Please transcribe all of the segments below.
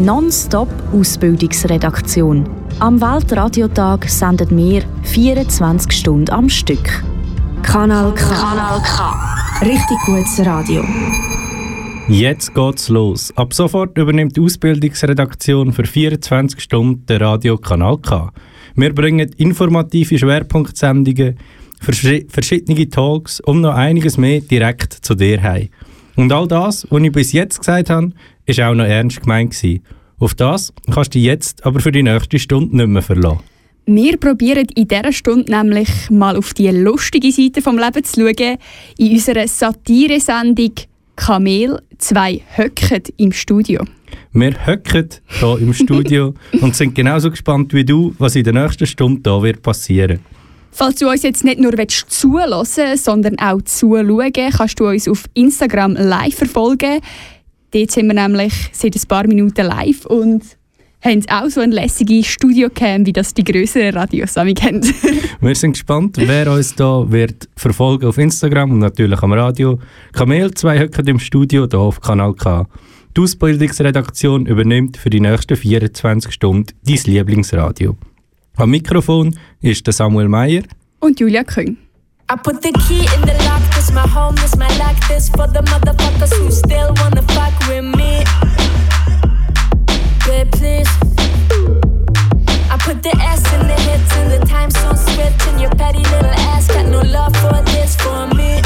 Nonstop Ausbildungsredaktion. Am Weltradiotag sendet wir 24 Stunden am Stück. Kanal K. Kanal K. Richtig gutes Radio. Jetzt geht's los. Ab sofort übernimmt die Ausbildungsredaktion für 24 Stunden den Radiokanal K. Wir bringen informative Schwerpunktsendungen, verschiedene Talks und noch einiges mehr direkt zu dir heim. Und all das, was ich bis jetzt gesagt habe, ist auch noch ernst gemeint gewesen. Auf das kannst du dich jetzt aber für die nächste Stunde nicht mehr verlassen. Wir probieren in dieser Stunde nämlich mal auf die lustige Seite vom Leben zu schauen. In unserer Satire-Sendung Kamel, zwei höcken im Studio. Wir höcken hier im Studio und sind genauso gespannt wie du, was in der nächsten Stunde hier wird passieren. Falls du uns jetzt nicht nur zulassen sondern auch zuschauen, kannst du uns auf Instagram live verfolgen. Dort sind wir nämlich seit ein paar Minuten live und haben auch so eine lässige Studiocam, wie das die größeren Radios haben. wir sind gespannt, wer uns da wird verfolgen auf Instagram und natürlich am Radio. Kamel, zwei Höcker im Studio, hier auf Kanal K. Die Ausbildungsredaktion übernimmt für die nächsten 24 Stunden dein Lieblingsradio. Am Mikrofon ist der Samuel Meyer und Julia Küng. I put the key in the lock, this my home, this my lock, this for the motherfuckers who still wanna fuck with me. Babe, please. I put the S in the hits and the time zone switch, and your petty little ass got no love for this for me.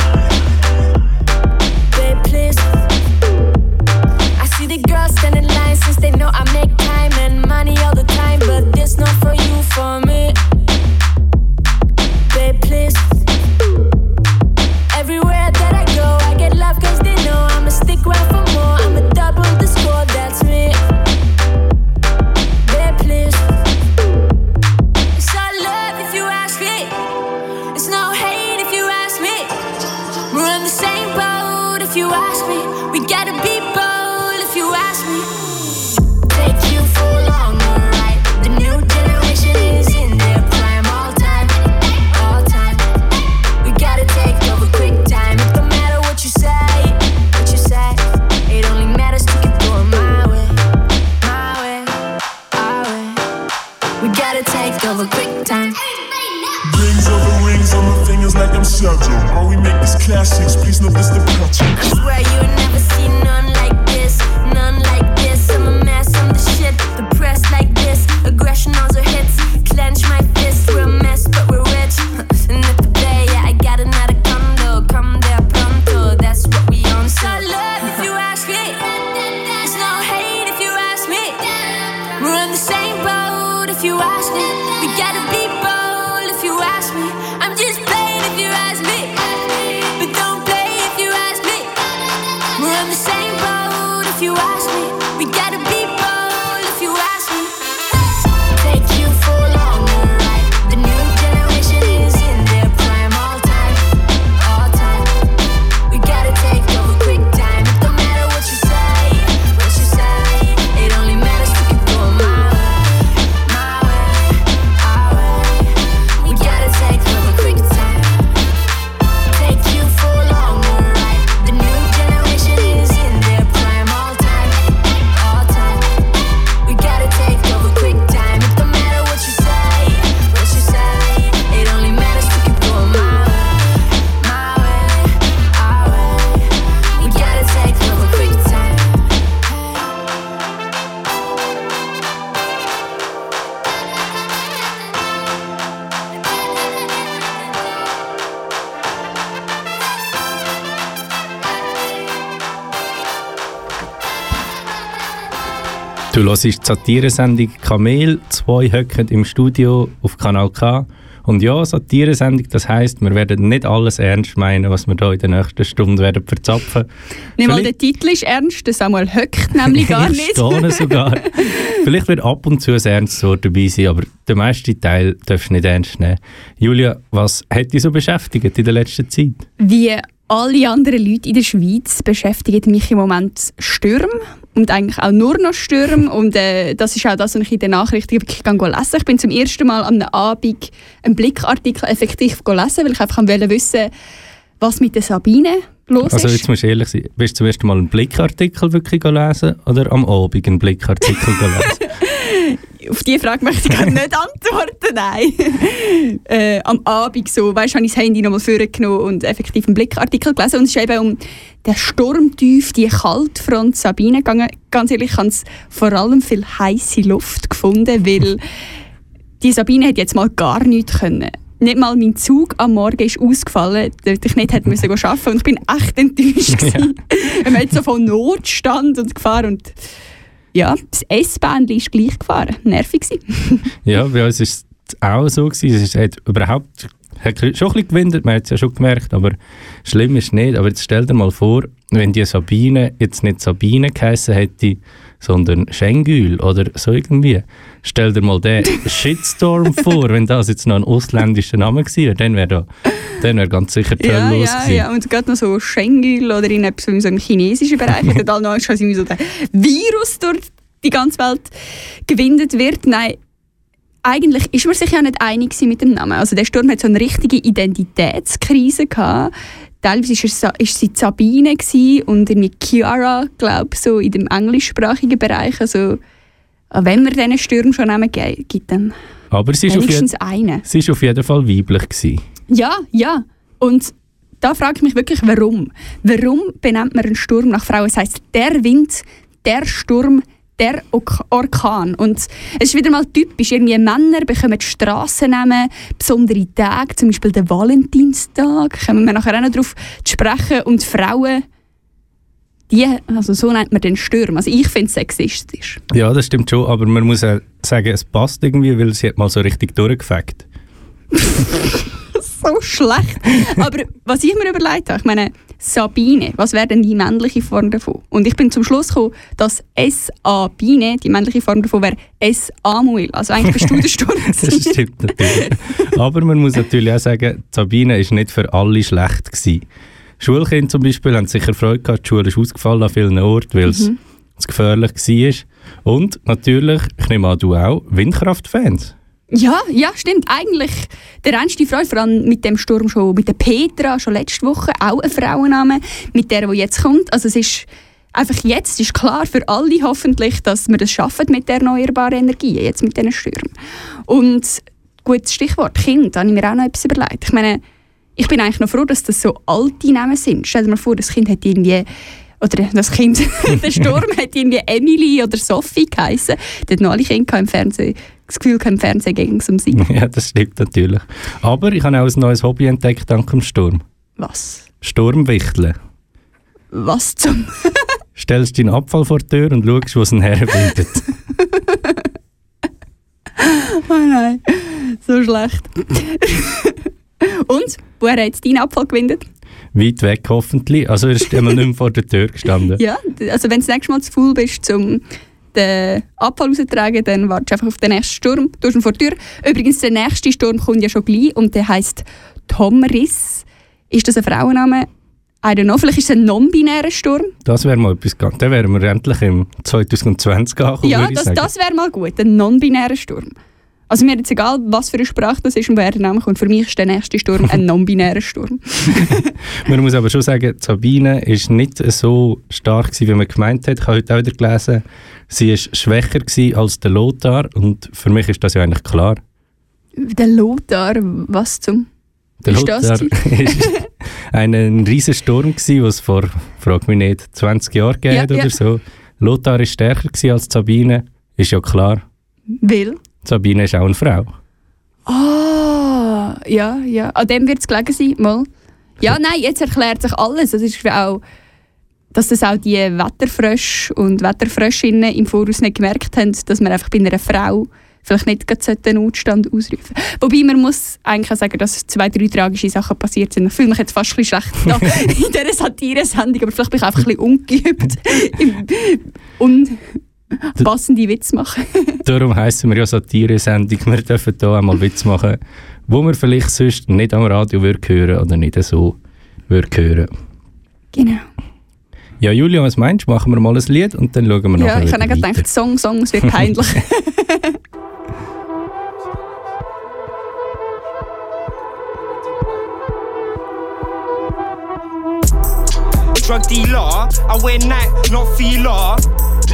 Du hörst die Satiresendung Kamel, zwei höcken im Studio auf Kanal K. Und ja, Satiresendung, das heisst, wir werden nicht alles ernst meinen, was wir hier in der nächsten Stunde werden verzapfen. Nicht mal der Titel ist ernst, der Samuel höckt nämlich gar nicht. Sogar. Vielleicht wird ab und zu ein ernstes Wort dabei sein, aber den meisten Teil darfst du nicht ernst nehmen. Julia, was hat dich so beschäftigt in der letzten Zeit? Wie alle anderen Leute in der Schweiz beschäftigen mich im Moment Stürme und eigentlich auch nur noch Stürme und äh, das ist auch das, was ich in den Nachrichten wirklich lesen lesen. Ich bin zum ersten Mal am Abend einen Blickartikel effektiv lesen, weil ich einfach wollte wissen, was mit der Sabine los Also ist. jetzt musst du ehrlich sein, bist du zum ersten Mal einen Blickartikel wirklich lesen oder am Abend einen Blickartikel lesen? Auf diese Frage möchte ich nicht antworten, nein. äh, am Abend so, weißt habe ich das Handy nochmal vorgenommen und effektiv einen Blickartikel gelesen. Und es ist eben um den Sturmtief, die Kaltfront Sabine gegangen. Ganz ehrlich, ich habe vor allem viel heiße Luft gefunden, weil die Sabine hat jetzt mal gar nichts können. Nicht mal mein Zug am Morgen ist ausgefallen, damit ich nicht hätte müssen arbeiten und ich bin echt enttäuscht. gewesen. Wir haben so von Notstand und gefahren und ja, das S-Bahn ist gleich gefahren. Nervig ja, bei uns war es auch so. Gewesen. Es ist- hat überhaupt hat schon ein bisschen gewindet, man hat es ja schon gemerkt, aber schlimm ist nicht. Aber jetzt stell dir mal vor, wenn die Sabine jetzt nicht Sabine geheißen hätte, sondern Schengül oder so irgendwie. Stell dir mal den Shitstorm vor, wenn das jetzt noch ein ausländischer Name gewesen wäre, dann wäre da, dann wäre ganz sicher die Hölle Ja, los ja, gewesen. ja. Und gerade noch so Schengül oder in etwas so einem chinesischen Bereich, wo dann noch quasi so der Virus durch die ganze Welt gewindet wird. Nein, eigentlich ist man sich ja nicht einig mit dem Namen. Also der Sturm hat so eine richtige Identitätskrise gehabt. Teilweise ist Sa- ist sie Sabine gewesen und irgendwie Chiara, glaube so in dem englischsprachigen Bereich. Also wenn man diesen Sturm schon Namen gibt, dann Aber sie ist, auf jeden, wenigstens einen. sie ist auf jeden Fall weiblich gewesen. Ja, ja. Und da frage ich mich wirklich, warum? Warum benennt man einen Sturm nach Frauen? Es heißt der Wind, der Sturm, der Orkan. Und es ist wieder mal typisch. Irgendwie Männer bekommen Strassennamen, besondere Tage, zum Beispiel den Valentinstag. Kommen wir nachher auch noch darauf zu sprechen. Und Frauen, die, also so nennt man den Sturm. Also ich finde es sexistisch. Ja, das stimmt schon, aber man muss auch sagen, es passt irgendwie, weil sie hat mal so richtig durchgefegt. so schlecht. Aber was ich mir überlegt habe, ich meine, Sabine, was wäre denn die männliche Form davon? Und ich bin zum Schluss gekommen, dass S-A-Bine, die männliche Form davon wäre S-Amuel. Also eigentlich bist du der Sturm. Das stimmt natürlich. Aber man muss natürlich auch sagen, Sabine war nicht für alle schlecht. Gewesen. Schulkinder zum Beispiel haben sicher Freude gehabt, die Schule ist ausgefallen an vielen Orten, weil es zu gefährlich war. Und natürlich, ich nehme an, du auch, Windkraftfans. Ja, ja, stimmt. Eigentlich der reinste Freude, vor allem mit dem Sturm schon, mit der Petra, schon letzte Woche, auch ein Frauenname, mit der, die jetzt kommt. Also es ist einfach jetzt ist klar für alle hoffentlich, dass wir das schaffen mit der erneuerbaren Energie, jetzt mit diesen Stürmen. Und gutes Stichwort Kind, da habe ich mir auch noch etwas überlegt. Ich meine, ich bin eigentlich noch froh, dass das so alte Namen sind. Stell dir mal vor, das Kind hat irgendwie oder das Kind, der Sturm hat irgendwie Emily oder Sophie geheißen. Dort noch alle Kinder im Fernsehen, das Gefühl, im Fernsehen gegen zum Sieg. ja, das stimmt natürlich. Aber ich habe auch ein neues Hobby entdeckt dank dem Sturm. Was? Sturmwichteln. Was zum... Stellst deinen Abfall vor die Tür und schaust, wo es ihn herbindet. Oh nein, so schlecht. Und? Woher hat jetzt deinen Abfall gewindet? Weit weg hoffentlich. Also er ist einmal nicht mehr vor der Tür gestanden. Ja, also wenn du das nächste Mal zu faul bist, um den Abfall rauszutragen, dann wartest du einfach auf den nächsten Sturm, du ihn vor die Tür. Übrigens, der nächste Sturm kommt ja schon gleich und der heisst Tomris. Ist das ein Frauenname? I don't know, vielleicht ist es ein non-binärer Sturm. Das wäre mal etwas ganz. Dann wären wir endlich im 2020 angekommen, ja, das, das wäre mal gut, ein non-binärer Sturm. Also mir ist jetzt egal, was für eine Sprache das ist und wer der Name kommt. Für mich ist der nächste Sturm ein non-binärer Sturm. Man muss aber schon sagen, Sabine ist nicht so stark gewesen, wie man gemeint hat. Ich habe heute auch wieder gelesen, sie ist schwächer gewesen als der Lothar und für mich ist das ja eigentlich klar. Der Lothar, was zum... Der Ist das Lothar ist ein, ein riesen Sturm gewesen, was vor, frag mich nicht, 20 Jahren gegeben Ja, hat ja. oder so. Lothar ist stärker gewesen als Sabine, ist ja klar. Will? Sabine ist auch eine Frau. Ah, ja, ja. An dem wird es gelegen sein, mal. Ja, nein, jetzt erklärt sich alles. Das ist auch, dass das auch die Wetterfrösche und Wetterfröschinnen im Voraus nicht gemerkt haben, dass man einfach bei einer Frau vielleicht nicht gerade den Notstand ausrufen Wobei man muss eigentlich auch sagen, dass zwei, drei tragische Sachen passiert sind. Ich fühle mich jetzt fast ein bisschen schlecht in dieser Satire-Sendung, aber vielleicht bin ich einfach ein bisschen ungeübt im unpassende Witz machen. Darum heissen wir ja Satire-Sendung. Wir dürfen hier einmal Witz machen, wo wir vielleicht sonst nicht am Radio würden hören oder nicht so würden hören. Genau. Ja, Julia, was meinst du? Machen wir mal ein Lied und dann schauen wir Ja, nachher ich habe gedacht, Song, Song, es wird peinlich. drug dealer. I wear night, not feeler.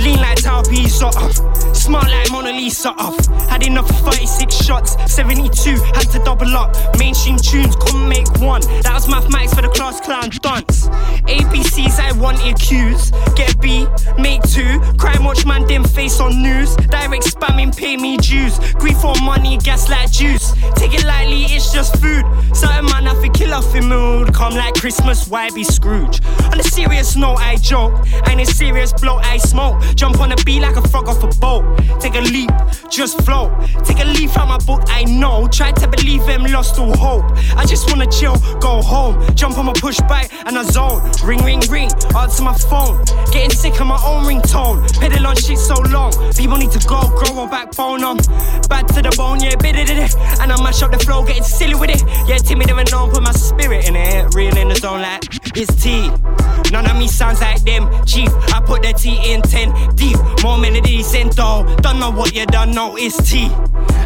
Lean like Tao off. Uh. Smart like Mona Lisa off. Had enough of 36 shots. 72, had to double up. Mainstream tunes, couldn't make one. That was mathematics for the class clown dunce. ABCs, I wanted Q's. Get B, make two. Crime watch man, dim face on news. Direct spamming, pay me dues. Grief for money, gas like juice. Take it lightly, it's just food. Certain man have to kill off in mood. Come like Christmas, why be Scrooge? On a serious note, I joke. And a serious blow, I smoke. Jump on a beat like a frog off a boat. Take a leap, just float. Take a leaf from my book, I know. Try to believe them, lost all hope. I just wanna chill, go home. Jump on my push bike and a zone. Ring, ring, ring. Answer my phone. Getting sick of my own ringtone. Pedal on shit so long. People need to go, grow a backbone. I'm bad to the bone, yeah, bit it. Eh. And I mash up the flow, getting silly with it. Yeah, timid and known, put my spirit in it. Real in the zone like it's tea. None of me sounds like them. Chief, I put the T in 10 deep. More melodies in though. Don't know what you don't know, it's T.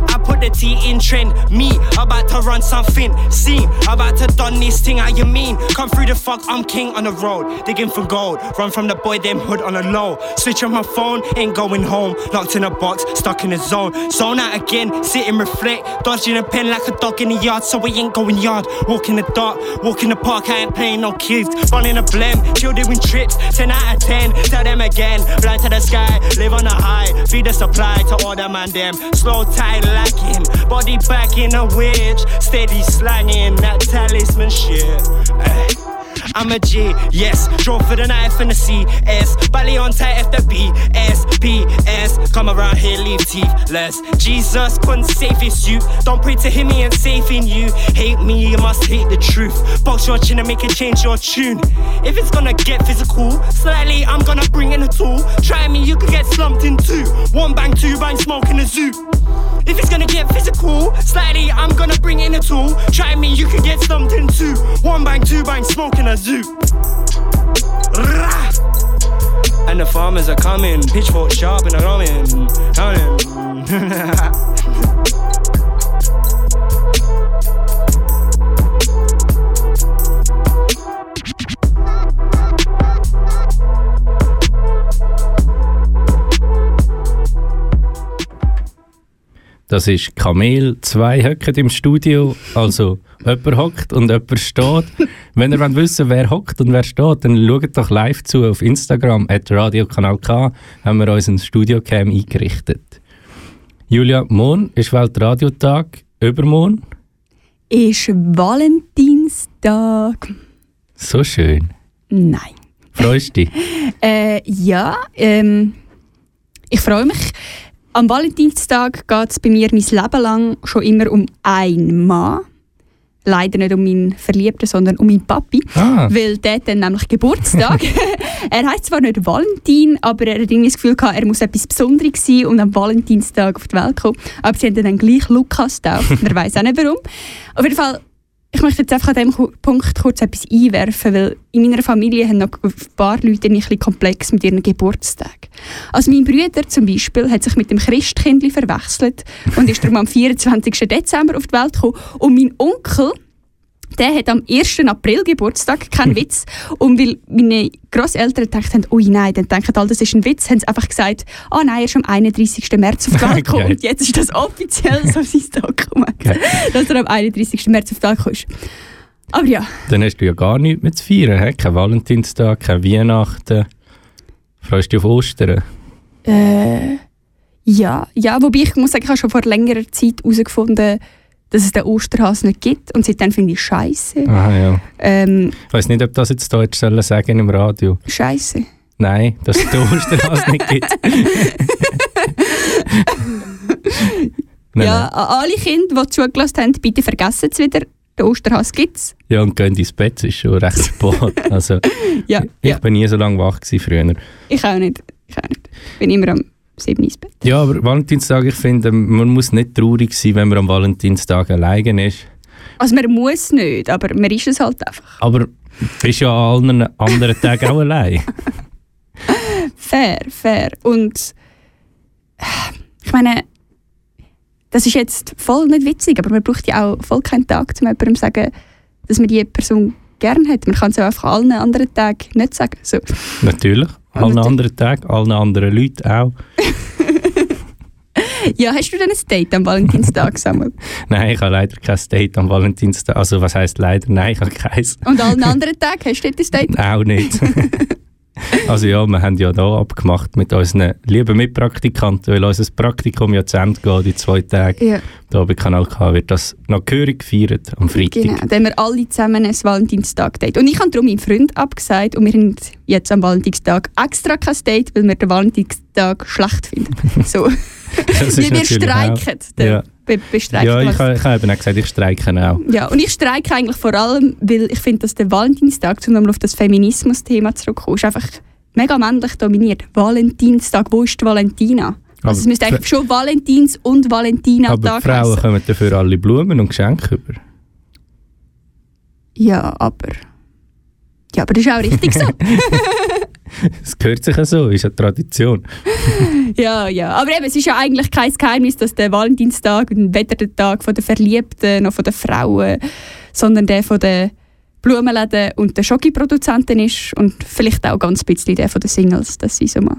I put the T in trend. Me, about to run something. See, about to done this thing. How you mean? Come through the fuck, I'm king on the road. Digging for gold. Run from the boy, them hood on the low. Switch on my phone, ain't going home. Locked in a box, stuck in a zone. Zone out again, sit and reflect. Dodging a pen like a dog in the yard, so we ain't going yard. Walk in the dark, walk in the park, I ain't playing no kids. Running a blem, chill doing trips. 10 out of 10, tell them again. Blind to the sky, live on a high. Feed the supply to all the man them. Slow tight lacking, body back in a witch. Steady slanging that talisman shit. Ay. I'm a G, yes. Drove for the knife and the CS. Belly on tight FWB, SPS. Come around here, leave teethless. Jesus couldn't save his you. Don't pray to him, he ain't saving you. Hate me, you must hate the truth. Box your chin and make it change your tune. If it's gonna get physical, slightly, I'm gonna bring in a tool. Try me, you could get slumped in two. One bang, two bang, smoke in a zoo. If it's gonna get physical, slightly, I'm gonna bring in a tool. Try me, you can get in two. One bang, two bang, smoking a zoo. And the farmers are coming, pitchfork sharp and I'm coming, coming. Das ist Kamel. Zwei hocken im Studio. Also jemand hockt und jemand steht. Wenn ihr wollt wissen wer hockt und wer steht, dann schaut doch live zu auf Instagram, at Radiokanal K, haben wir unseren Studiocam eingerichtet. Julia, morgen ist Weltradiotag. Übermorgen. Ist Valentinstag? So schön. Nein. Freust du dich? Äh, ja, ähm, ich freue mich. Am Valentinstag geht es bei mir mein Leben lang schon immer um einen Mann. Leider nicht um meinen Verliebten, sondern um meinen Papi. Ah. Weil der hat dann nämlich Geburtstag. er heißt zwar nicht Valentin, aber er hat irgendwie das Gefühl gehabt, er muss etwas Besonderes sein und am Valentinstag auf die Welt kommen. Aber sie haben dann gleich Lukas getauft. Man weiß auch nicht warum. Auf jeden Fall, ich möchte jetzt einfach an diesem Punkt kurz etwas einwerfen, weil in meiner Familie haben noch ein paar Leute ein bisschen komplex mit ihren Geburtstagen. Also mein Bruder zum Beispiel hat sich mit dem Christkindli verwechselt und ist darum am 24. Dezember auf die Welt gekommen. Und mein Onkel, der hat am 1. April Geburtstag, kein Witz. Und weil meine Grosseltern gedacht haben, ui nein, dann denken alle, das ist ein Witz, haben sie einfach gesagt, ah nein, er ist am 31. März auf die gekommen. Und jetzt ist das offiziell so sein Dokument, Geil. dass er am 31. März auf die gekommen ist. Aber ja, Dann hast du ja gar nichts mehr zu feiern. He? Kein Valentinstag, kein Weihnachten. Freust du dich auf Ostern? äh, ja, ja, wobei ich muss sagen, ich habe schon vor längerer Zeit herausgefunden, dass es den Osterhase nicht gibt und seitdem finde ich scheiße. Aha, ja. Ähm, Ich weiß nicht, ob das jetzt Deutsch sollen sagen im Radio. scheiße. Nein, dass es den Osterhase nicht gibt. Nein, ja, nein. an alle Kinder, die zugelassen haben, bitte vergessen es wieder. Den Osterhase gibt es. Ja, und gehen ins Bett, es ist schon recht spät. Also, Ja, ich ja, bin nie so lange wach gewesen früher. ich auch nicht. Ich auch nicht. bin immer am 7 ins Bett. Ja, aber Valentinstag, ich finde, man muss nicht traurig sein, wenn man am Valentinstag alleine ist. Also man muss nicht, aber man ist es halt einfach. Aber du bist ja an allen anderen Tagen auch allein. Fair, fair. Und ich meine, das ist jetzt voll nicht witzig, aber man braucht ja auch voll keinen Tag, um jemandem zu sagen, dass man die Person gerne hat. Man kann es auch einfach allen anderen Tagen nicht sagen. So. Natürlich. Allen anderen Tagen, allen anderen Leuten auch. Ja, hast du denn ein Date am Valentinstag, Samuel? Nein, ich habe leider kein Date am Valentinstag. Also, was heisst leider? Nein, ich habe keins. Und allen anderen Tagen hast du dort ein Date? Auch nicht. Also ja, wir haben ja da abgemacht mit unseren lieben Mitpraktikanten, weil unser Praktikum ja zu Ende geht in zwei Tagen. Ja, Da bei Kanal K wird das noch gehörig gefeiert am Freitag. genau. Dann haben wir alle zusammen ein Valentinstag-Date. Und ich habe darum meinen Freund abgesagt und wir haben jetzt am Valentinstag extra kein Date, weil wir den Valentinstag schlecht finden. So. Wie wir streiken. Ja, ja ich, habe- ich habe eben auch gesagt, ich streike auch. Ja, und ich streike eigentlich vor allem, weil ich finde, dass der Valentinstag, um nochmal auf das Feminismus-Thema zurückzukommen, ist einfach mega männlich dominiert. Valentinstag, wo ist die Valentina? Aber Also es müsste eigentlich schon Valentins- und Aber Valentina-Tag die Frauen heißen. kommen dafür alle Blumen und Geschenke über. Ja, aber... Ja, aber das ist auch richtig so. Das gehört sich ja so, ist eine Tradition. ja, ja. Aber eben, es ist ja eigentlich kein Geheimnis, dass der Valentinstag weder der Tag von der Verliebten noch von den Frauen, sondern der von den Blumenläden und den Schokiproduzenten ist und vielleicht auch ganz ein bisschen der von den Singles, dass sie so mal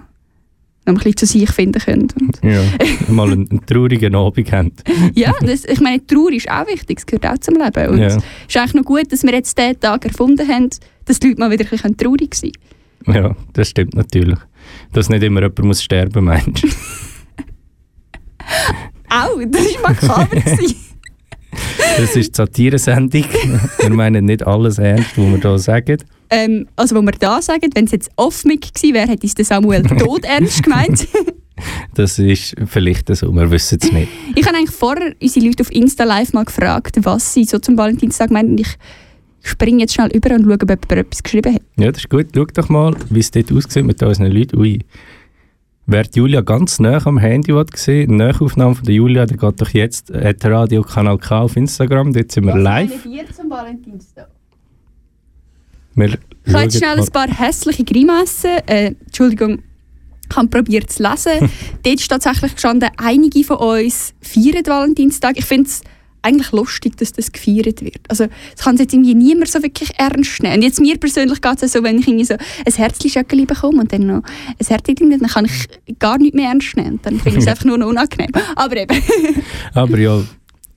noch ein bisschen zu sich finden können. Und Ja, mal einen, einen traurigen Abend haben. ja, das, ich meine, Trauer ist auch wichtig, es gehört auch zum Leben. Und Ja. es ist eigentlich noch gut, dass wir jetzt diesen Tag erfunden haben, dass die Leute mal wieder ein bisschen traurig sein können. Ja, das stimmt natürlich. Dass nicht immer jemand muss sterben, meinst du? Au, das war makaber. Das ist die Satiresendung. Wir meinen nicht alles ernst, was wir hier sagen. ähm, also, wo wir da sagen, wenn es jetzt off-mic gewesen wäre, hätte es der Samuel tot ernst gemeint. Das ist vielleicht so, wir wissen es nicht. ich habe eigentlich vorher unsere Leute auf Insta Live mal gefragt, was sie so zum Valentinstag meinen. Und ich springe jetzt schnell über und schaue, ob jemand etwas geschrieben hat. Ja, das ist gut. Schau doch mal, wie es dort aussieht mit unseren Leuten. Ui. Wer die Julia ganz nah am Handy hat gesehen, eine Nachaufnahme von der Julia, der geht doch jetzt äh, der Radio-Kanal K auf Instagram. Dort sind wir live. zum Valentinstag? Wir Ich habe jetzt schnell mal- ein paar hässliche Grimassen. Äh, Entschuldigung, ich habe probiert zu lesen. Dort ist tatsächlich gestanden, einige von uns feiern Valentinstag. Ich finde es eigentlich lustig, dass das gefeiert wird. Also, das kann jetzt irgendwie niemand so wirklich ernst nehmen. Und jetzt mir persönlich geht es so, wenn ich irgendwie so ein Herzchen bekomme und dann noch ein Herzchen, dann kann ich gar nicht mehr ernst nehmen. Dann finde ich es einfach nur noch unangenehm. Aber eben, Aber ja,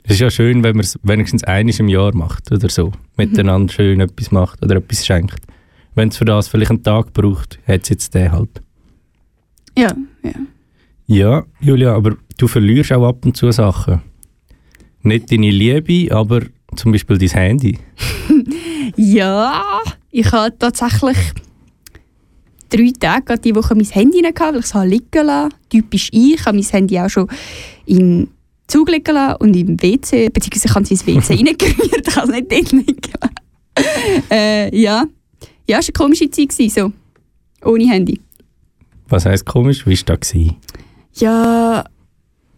es ist ja schön, wenn man es wenigstens eines im Jahr macht oder so. Miteinander schön etwas macht oder etwas schenkt. Wenn es für das vielleicht einen Tag braucht, hat es jetzt den halt. ja, ja. Ja, Julia, aber du verlierst auch ab und zu Sachen. Nicht deine Liebe, aber zum Beispiel dein Handy. Ja, ich habe tatsächlich drei Tage die Woche mein Handy nicht gehabt, weil ich es liegen lassen. Typisch ich. Ich habe mein Handy auch schon im Zug liegen lassen und im WC, beziehungsweise ich habe es ins WC reingerührt, ich habe es nicht dort liegen äh, ja. Ja, es war eine komische Zeit, so. ohne Handy. Was heisst komisch? Wie war das? Ja,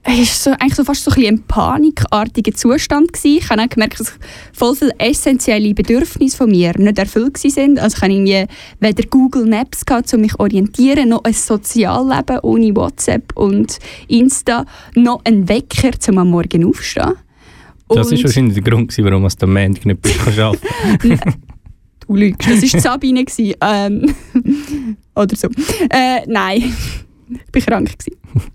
es war so, eigentlich so fast so ein, ein panikartiger Zustand. Gewesen. Ich habe auch gemerkt, dass voll viele essentielle Bedürfnisse von mir nicht erfüllt waren. Also ich hatte irgendwie weder Google Maps, gehabt, um mich zu orientieren, noch ein Sozialleben ohne WhatsApp und Insta, noch ein Wecker, um am Morgen aufzustehen. Das war wahrscheinlich der Grund, gewesen, warum du am Montag nicht bist arbeiten Du lügst, das war die Sabine. gewesen. Ähm, oder so. Äh, nein, ich war krank. gewesen.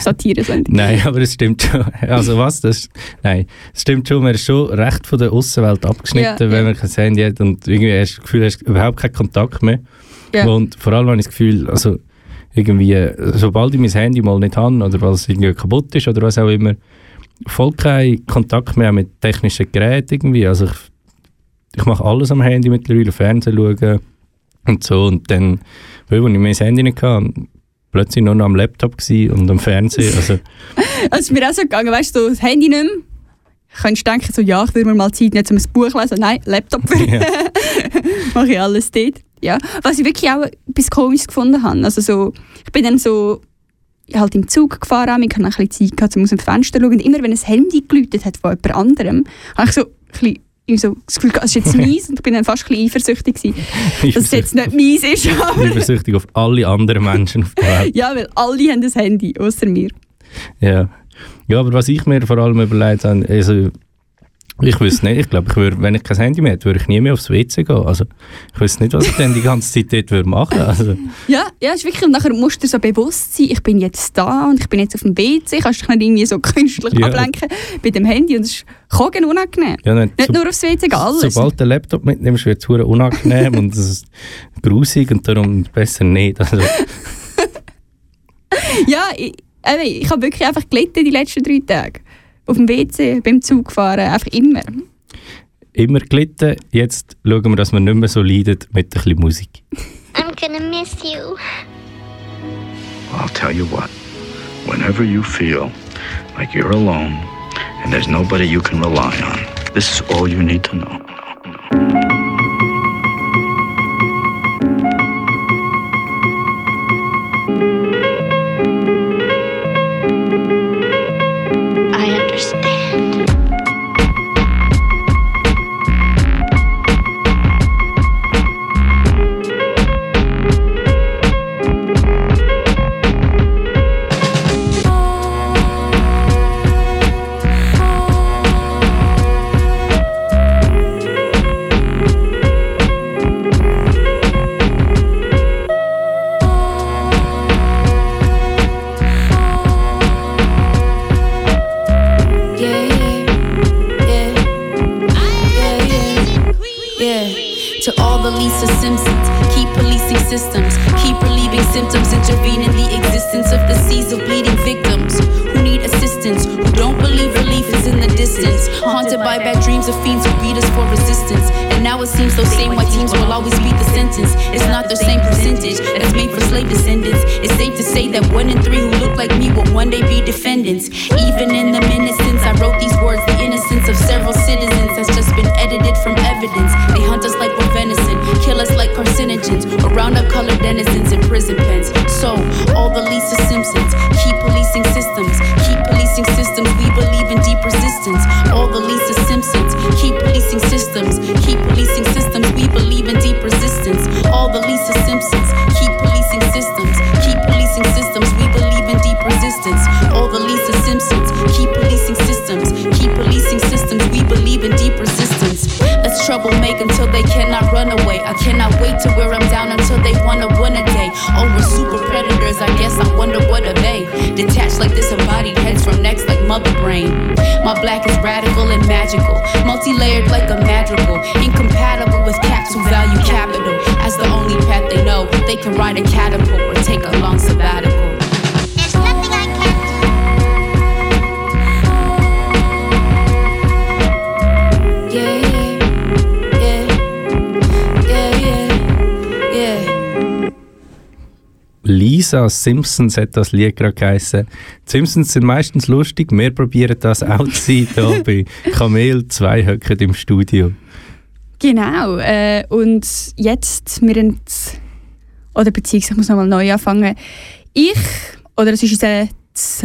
Satire-Sendung. Nein, aber es stimmt schon. Also was? Das, nein, es stimmt schon, man ist schon recht von der Außenwelt abgeschnitten, Ja, wenn man kein Handy hat und irgendwie hast du das Gefühl, hast überhaupt keinen Kontakt mehr. Ja. Und vor allem habe ich das Gefühl, also irgendwie, sobald ich mein Handy mal nicht habe oder weil es irgendwie kaputt ist oder was auch immer, voll keinen Kontakt mehr mit technischen Geräten irgendwie. Also ich, ich mache alles am Handy mittlerweile, Fernsehen schauen und so und dann, weil ich mein Handy nicht hatte, plötzlich nur noch am Laptop gsi und am Fernsehen. Also, Also, es ist mir auch so gegangen, weißt du, das Handy nicht mehr. Könntest denken, so, ja, ich würde mir mal Zeit nehmen, um ein Buch zu lesen. Nein, Laptop. Ja. Mache ich alles dort. Ja. Was ich wirklich auch etwas Komisches gefunden habe. Also so, ich bin dann so halt im Zug gefahren, ich hatte ein bisschen Zeit, gehabt, um aus dem Fenster zu schauen. Und immer wenn ein Handy geläutet hat von jemand anderem, habe ich so ein bisschen irgendwie so das Gefühl, es ist jetzt meins und ich bin dann fast ein bisschen eifersüchtig gewesen, dass es jetzt nicht meins ist. Aber Übersüchtig auf alle anderen Menschen auf der Welt. ja, weil alle haben ein Handy, außer mir. Ja. ja, aber was ich mir vor allem überlegt habe, also Ich wüsste nicht, ich glaube, ich wenn ich kein Handy mehr hätte, würde ich nie mehr aufs WC gehen. Also, ich wüsste nicht, was ich dann die ganze Zeit dort würde machen Also, Ja, ja, ist wirklich. Und nachher musst du dir so bewusst sein, ich bin jetzt da und ich bin jetzt auf dem WC. Kannst dich nicht irgendwie so künstlich Ja. ablenken bei dem Handy. Und es ist kogen unangenehm. ja, nicht, Nicht nur aufs WC, alles. Sobald du den Laptop mitnimmst, wird es unangenehm und es ist grusig und darum besser nicht. Also, Ja, ich, eben, ich habe wirklich einfach gelitten die letzten drei Tage. Auf dem WC, beim Zugfahren, einfach immer. immer gelitten, jetzt schauen wir, dass wir nicht mehr so leiden mit ein bisschen Musik. I'm gonna miss you. I'll tell you what. Whenever you feel like you're alone and there's nobody you can rely on, this is all you need to know. Systems, keep relieving symptoms, intervene in the existence of the seas of bleeding victims who need assistance, who don't believe relief is in the distance, haunted by bad dreams of fiends who beat us for resistance. And now it seems those same white teams will always beat the sentence. It's not their same percentage that's made for slave descendants. It's safe to say that one in three who look like me will one day be defendants. Even in the minutes since I wrote these words, the innocence of several citizens has can ride a catapult or take a long sabbatical. Lisa Simpsons hat das Lied gerade geheissen. Die Simpsons sind meistens lustig, wir probieren das auch zu sein hier bei Kamel, zwei Höcken im Studio. Genau. Äh, und jetzt, wir haben, oder beziehungsweise ich muss nochmal neu anfangen. Ich, oder es ist unser,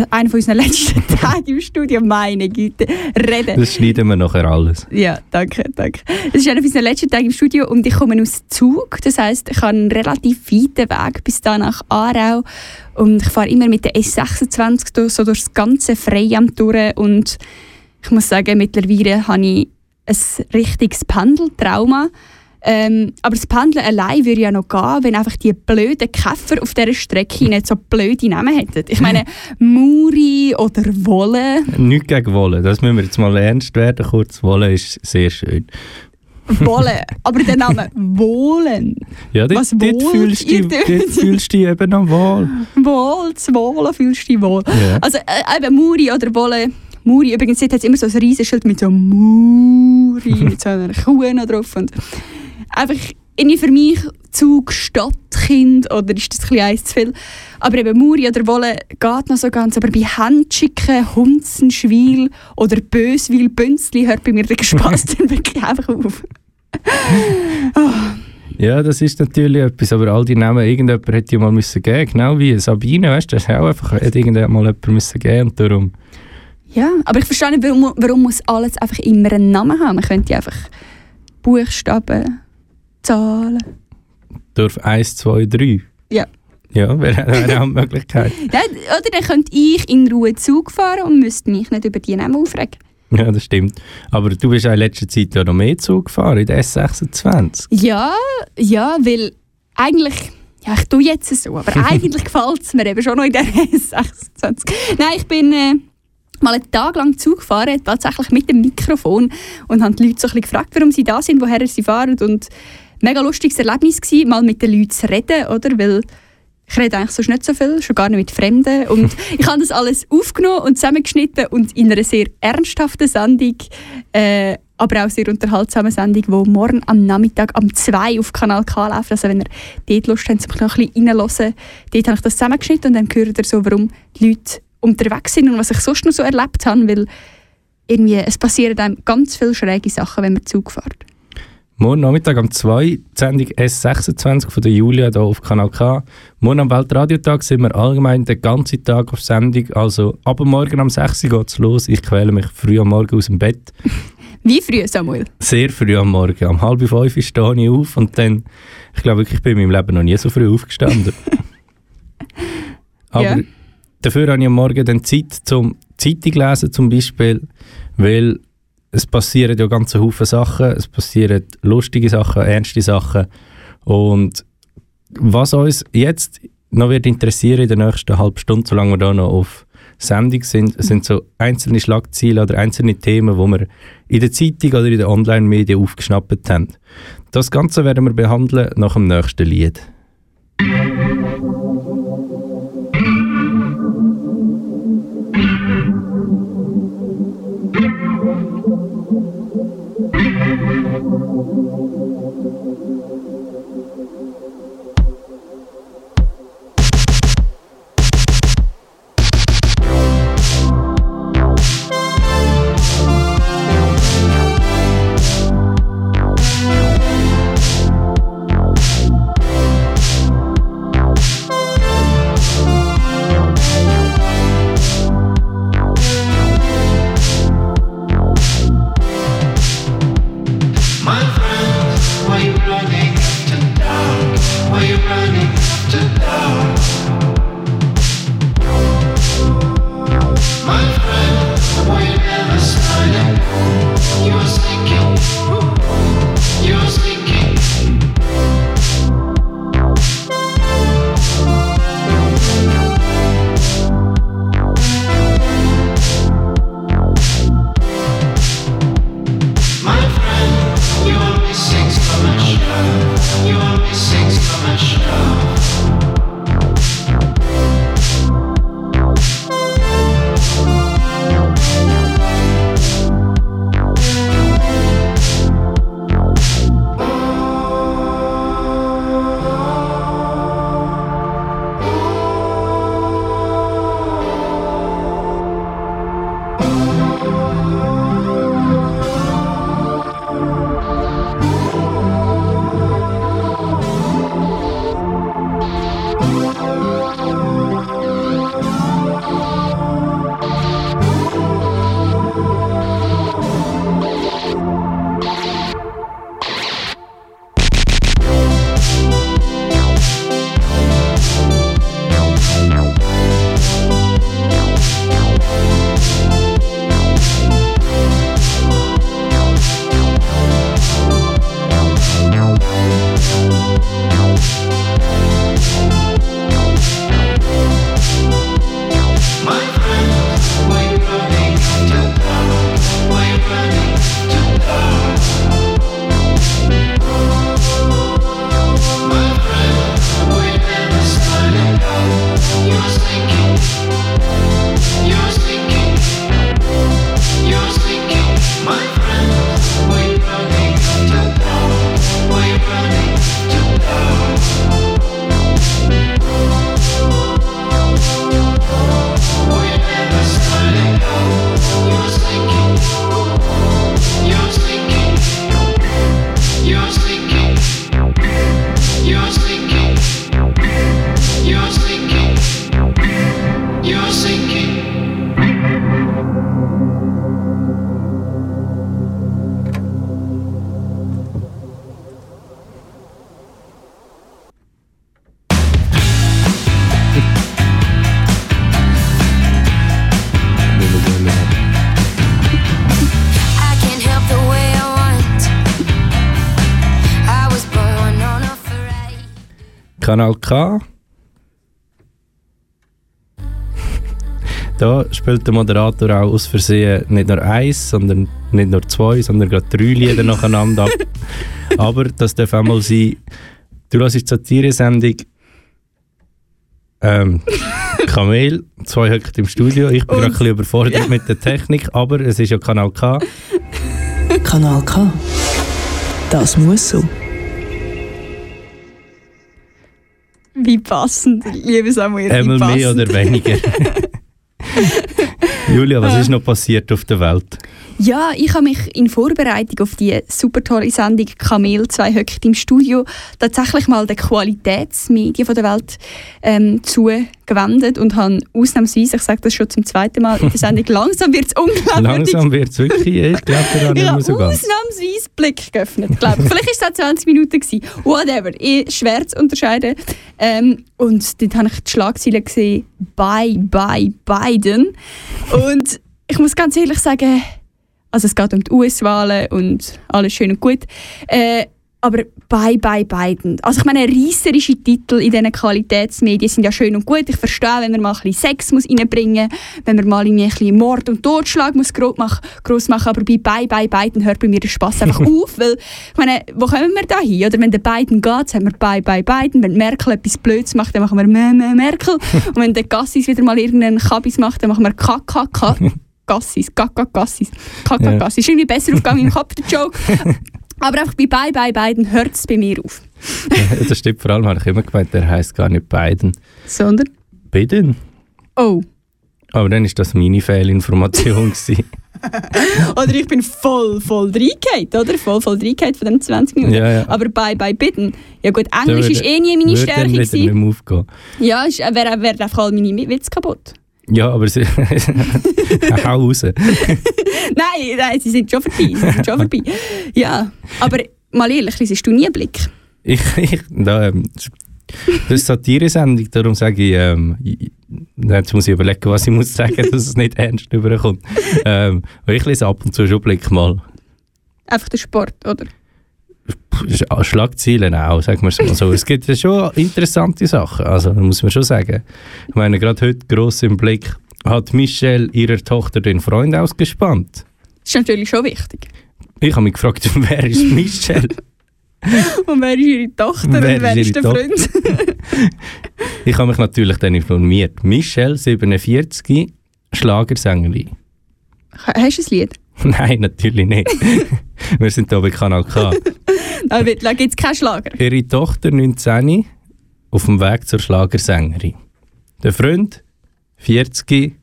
einer von unseren letzten Tagen im Studio, meine Güte, reden. Das schneiden wir nachher alles. Ja, danke, danke. Es ist einer von unseren letzten Tagen im Studio und ich komme aus Zug. Das heisst, ich habe einen relativ weiten Weg bis da nach Aarau. Und ich fahre immer mit der S26 durch, so durch das ganze Freiamt durch. Und ich muss sagen, mittlerweile habe ich ein richtiges Pendeltrauma. Ähm, aber das Pendeln allein würde ja noch gehen, wenn einfach die blöden Käfer auf dieser Strecke nicht so blöde Namen hätten. Ich meine, Muri oder Wolle. Nichts gegen Wolle, das müssen wir jetzt mal ernst werden. Kurz, Wolle ist sehr schön. Wolle. Aber der Name Wohlen. Ja, dort, Was dort, fühlst, ihr du, dort? fühlst du dich eben noch wohl. Wohl, zu Wohlen fühlst du dich wohl. Ja. Also äh, eben Muri oder Wolle. Muri, übrigens, dort hat es immer so ein riesiges Schild mit so Muri, mit so einer Kuh drauf. Und einfach irgendwie für mich Zug Stadtkind oder ist das ein bisschen zu viel. Aber eben Muri oder Wolle geht noch so ganz. Aber bei Handschicken, Hunzenschwil oder Böswil, Bünzli hört bei mir der Spaß dann wirklich einfach auf. Ja, das ist natürlich etwas, aber all die Namen, irgendjemand hätte ja mal müssen geben, genau wie Sabine, weißt du, das hat auch einfach hat irgendjemand mal jemand müssen geben und darum, Ja, aber ich verstehe nicht, warum, warum muss alles einfach immer einen Namen haben. Man könnte einfach Buchstaben, Zahlen. darf 1, 2, 3. Ja. Ja, wäre eine Möglichkeit. Ja, oder dann könnte ich in Ruhe Zug fahren und müsste mich nicht über die Namen aufregen. Ja, das stimmt. Aber du bist auch in letzter Zeit ja noch mehr Zug gefahren, in der S26. Ja, ja, weil eigentlich, ja, ich tue jetzt so, aber eigentlich gefällt es mir eben schon noch in der S26. Nein, ich bin äh, mal einen Tag lang Zug gefahren, tatsächlich mit dem Mikrofon und habe die Leute so ein bisschen gefragt, warum sie da sind, woher sie fahren und mega lustiges Erlebnis gewesen, mal mit den Leuten zu reden, oder, weil ich rede eigentlich sonst nicht so viel, schon gar nicht mit Fremden. Und ich habe das alles aufgenommen und zusammengeschnitten und in einer sehr ernsthaften Sendung, äh, aber auch sehr unterhaltsamen Sendung, die morgen am Nachmittag am 2 auf Kanal K läuft. Also wenn ihr dort Lust habt, noch ein bisschen reinzuhören, dort habe ich das zusammengeschnitten und dann hört ihr so, warum die Leute unterwegs sind und was ich sonst noch so erlebt habe, weil irgendwie, es passieren einem ganz viele schräge Sachen, wenn man Zug fährt. Morgen Nachmittag um 2, die Sendung S26 von der Julia hier auf Kanal K. Morgen am Weltradiotag sind wir allgemein den ganzen Tag auf Sendung. Also ab morgen um 6 Uhr geht es los. Ich quäle mich früh am Morgen aus dem Bett. Wie früh, Samuel? Sehr früh am Morgen. Um halb fünf stehe ich auf und dann, ich glaube wirklich, ich bin in meinem Leben noch nie so früh aufgestanden. Aber Ja. dafür habe ich am Morgen dann Zeit zum Zeitung lesen zum Beispiel, weil es passieren ja ganz Haufen Sachen, es passieren lustige Sachen, ernste Sachen und was uns jetzt noch wird interessieren in der nächsten halben Stunde, solange wir da noch auf Sendung sind, sind so einzelne Schlagziele oder einzelne Themen, die wir in der Zeitung oder in den Online-Medien aufgeschnappt haben. Das Ganze werden wir behandeln nach dem nächsten Lied. K. Da spielt der Moderator auch aus Versehen nicht nur eins, sondern nicht nur zwei, sondern gerade drei Lieder nacheinander ab. Aber das darf auch mal sein. Du hörst die Satire-Sendung ähm, Kamel, zwei höcken im Studio. Ich bin gerade ein bisschen überfordert mit der Technik, aber es ist ja Kanal K. Kanal K. Das muss so. Wie passend, liebe Samuel. Einmal mehr oder weniger. Julia, was ist noch passiert auf der Welt? Ja, ich habe mich in Vorbereitung auf die super tolle Sendung Kamel zwei höckt im Studio tatsächlich mal den Qualitätsmedien von der Welt ähm, zugewendet und habe ausnahmsweise, ich sage das schon zum zweiten Mal in der Sendung, langsam wird es unglaublich. Langsam wird es wirklich, ich glaube daran Ich nicht so ausnahmsweise Blick geöffnet, glaube ich. Vielleicht war es auch 20 Minuten. Gewesen. Whatever. Ich, schwer zu unterscheiden. Ähm, und dort habe ich die Schlagzeile gesehen, Bye, bye, Biden. Und ich muss ganz ehrlich sagen, also es geht um die US-Wahlen und alles schön und gut. Äh, aber Bye Bye Biden. Also ich meine, reisserische Titel in diesen Qualitätsmedien sind ja schön und gut. Ich verstehe, wenn man mal ein bisschen Sex muss reinbringen muss, wenn man mal ein bisschen Mord und Totschlag muss groß machen, machen aber bei Bye Bye Biden hört bei mir der Spass einfach auf, weil ich meine, wo kommen wir da hin? Oder wenn der Biden geht, haben wir Bye Bye Biden. Wenn Merkel etwas Blödes macht, dann machen wir Meh Meh Merkel. und wenn der Gassis wieder mal irgendeinen Kabis macht, dann machen wir KKK. Gassis, Kaka Gassis, Ja. Gassis. Ist irgendwie besser aufgegangen im Kopf, der Joke. Aber einfach bei Bye Bye Biden hört es bei mir auf. Ja, das stimmt, vor allem habe ich immer gemeint, der heißt gar nicht Biden. Sondern, Biden? oh. Aber dann ist das meine Fehlinformation. Oder ich bin voll, voll reingehauen, oder? Voll, voll reingehauen von den 20 Minuten. Ja, ja. Aber Bye Bye Biden. Ja gut, Englisch Da ist eh nie meine würde Stärke dann wieder mehr aufgehen. Ja, ist- äh, wäre wär einfach all meine Witze kaputt. Ja, aber sie... Hau raus. nein, nein, sie sind schon vorbei. Sie sind schon vorbei. Ja, aber mal ehrlich, liest du nie einen Blick? Ich, ich, da, ähm, das ist Satire-Sendung, darum sage ich, ähm, jetzt muss ich überlegen, was ich muss sagen, dass es nicht ernst überkommt. Ähm, ich lese ab und zu schon Blick mal. Einfach der Sport, oder? Sch- Schlagzeilen auch, sagen wir es mal so. Es gibt ja schon interessante Sachen, also muss man schon sagen. Ich meine, gerade heute gross im Blick hat Michelle ihrer Tochter den Freund ausgespannt. Das ist natürlich schon wichtig. Ich habe mich gefragt, wer ist Michelle? Und wer ist ihre Tochter Wer und wer ist ist der ihre Freund? Ich habe mich natürlich dann informiert. Michelle, 47, Schlagersängerin. Hast du ein Lied? Nein, natürlich nicht. Wir sind hier bei Kanal K. Da gibt es keinen Schlager. Ihre Tochter, 19, auf dem Weg zur Schlagersängerin. Der Freund, 40,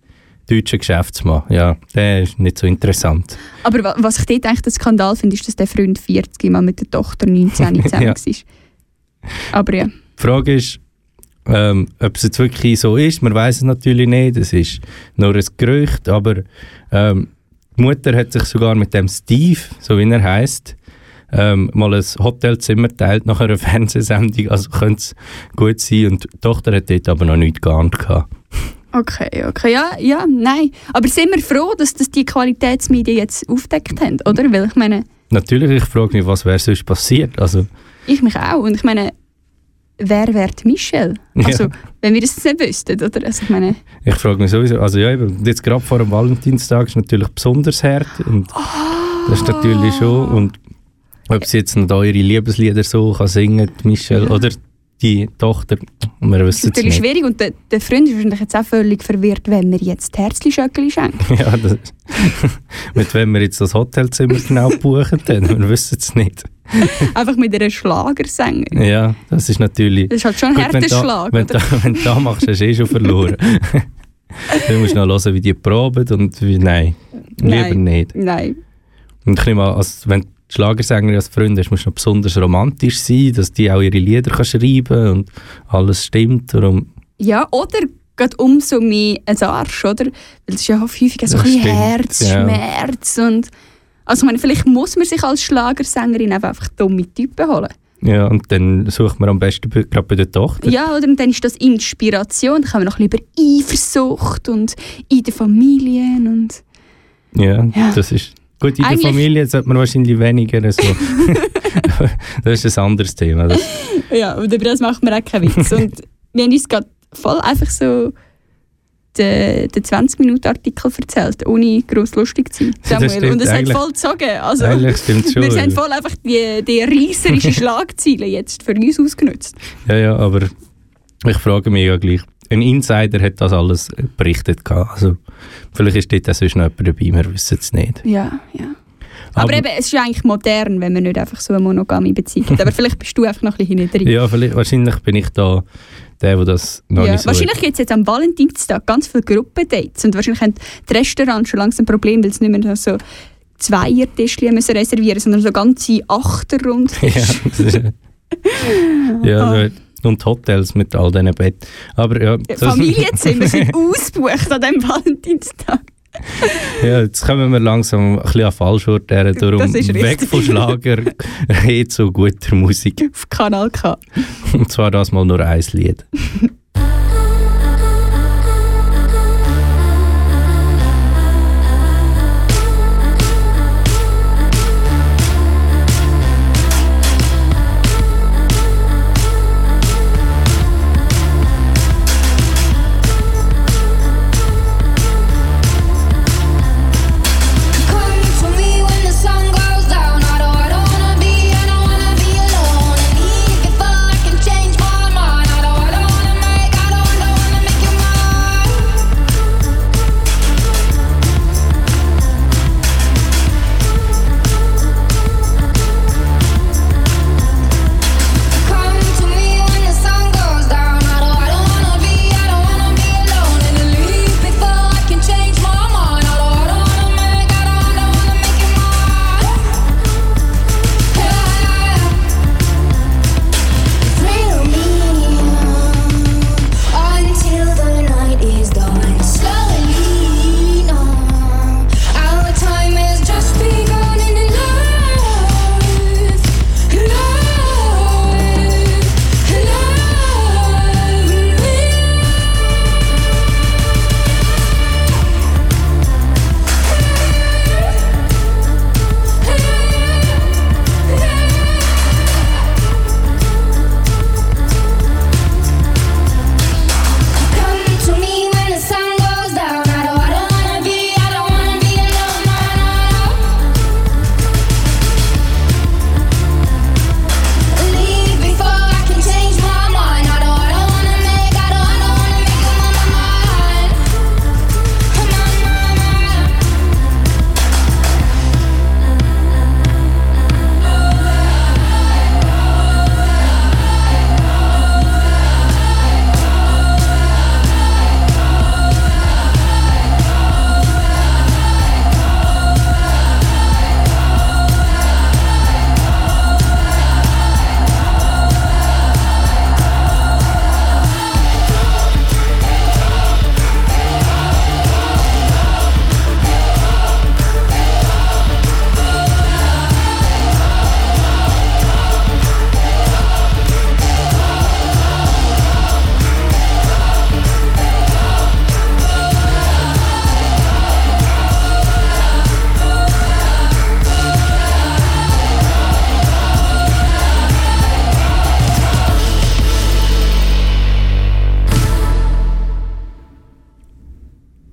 deutscher Geschäftsmann. Ja, der ist nicht so interessant. Aber wa- was ich dort eigentlich der Skandal finde, ist, dass der Freund 40 mal mit der Tochter 19 zusammen Ja. war. Aber ja. Die Frage ist, ähm, ob es jetzt wirklich so ist. Man weiß es natürlich nicht. Es ist nur ein Gerücht. Aber ähm, die Mutter hat sich sogar mit dem Steve, so wie er heißt, ähm, mal ein Hotelzimmer teilt nach einer Fernsehsendung. Also könnte es gut sein. Und die Tochter hat dort aber noch nichts geahnt. gehabt. Okay, okay. Ja, ja, nein. Aber sind wir froh, dass das die Qualitätsmedien jetzt aufdeckt haben, oder? Weil ich meine, Natürlich, ich frage mich, was wäre sonst passiert. Also, ich mich auch. Und ich meine, wer wäre die Michelle? Ja. Also, wenn wir das nicht wüssten, oder? Also, ich meine, ich frage mich sowieso, also ja, jetzt gerade vor dem Valentinstag ist natürlich besonders hart. Und das ist natürlich schon. Und ob sie jetzt noch eure Liebeslieder so kann singen Michelle, oder die Tochter, wir das ist wissen es natürlich nicht. schwierig. Und der, der Freund ist wahrscheinlich jetzt auch völlig verwirrt, wenn wir jetzt Herzli-Schöckeli schenken. Ja, das, mit wem wir jetzt das Hotelzimmer genau buchen, dann, wir wissen es nicht. Einfach mit einer Schlagersängerin. Ja, das ist natürlich... Das ist halt schon ein harter Schlag, Wenn, oder? da, wenn du da machst, hast du eh schon verloren. du musst noch hören, wie die proben und wie... Nein, lieber Nein. nicht. Nein. Und ich nehme an, als, wenn Schlagersänger als Freund hast, musst du noch besonders romantisch sein, dass die auch ihre Lieder kann schreiben und alles stimmt. Darum, Ja, oder geht umso mehr ein Arsch, oder? Weil es ist ja häufig so ein bisschen stimmt, Herz, ja. Schmerz und... Also ich meine, vielleicht muss man sich als Schlagersängerin einfach dumme Typen holen. ja, und dann sucht man am besten gerade bei der Tochter. Ja, oder? Und dann ist das Inspiration. Dann kann man noch über Eifersucht und in den Familien und... Ja, Ja. das ist Gut, in der Eigentlich- Familie sollte man wahrscheinlich weniger so. das ist ein anderes Thema. Das, Ja, und über das macht man auch keinen Witz. Und wir haben uns gerade voll einfach so den, den 20-Minuten-Artikel erzählt, ohne gross lustig zu sein. Samuel. stimmt und es hat voll gezogen. Also, schon, Wir haben voll einfach die, die reisserischen Schlagzeilen jetzt für uns ausgenutzt. ja, ja, aber ich frage mich ja gleich. Ein Insider hat das alles berichtet. gehabt. Also, vielleicht ist dort auch sonst noch jemand dabei, wir wissen es nicht. Ja, ja. Aber, Aber- eben, es ist ja eigentlich modern, wenn man nicht einfach so eine monogame Beziehung hat. Aber vielleicht bist du einfach noch ein bisschen hinten drin. Ja, wahrscheinlich bin ich da der, der das noch Ja, nicht so... wahrscheinlich gibt es jetzt am Valentinstag ganz viele Gruppendates und wahrscheinlich haben die Restaurants schon langsam ein Problem, weil sie nicht mehr so Zweiertischchen müssen reservieren sondern so ganze Achterrunden. ja, ja Ah. Und Hotels mit all diesen Betten. Aber ja, das- Familienzimmer sind ausgebucht an diesem Valentinstag. ja, jetzt kommen wir langsam ein bisschen an Falschort her, darum weg von Schlager hin zu guter Musik. Auf Kanal K. Und zwar das mal nur ein Lied.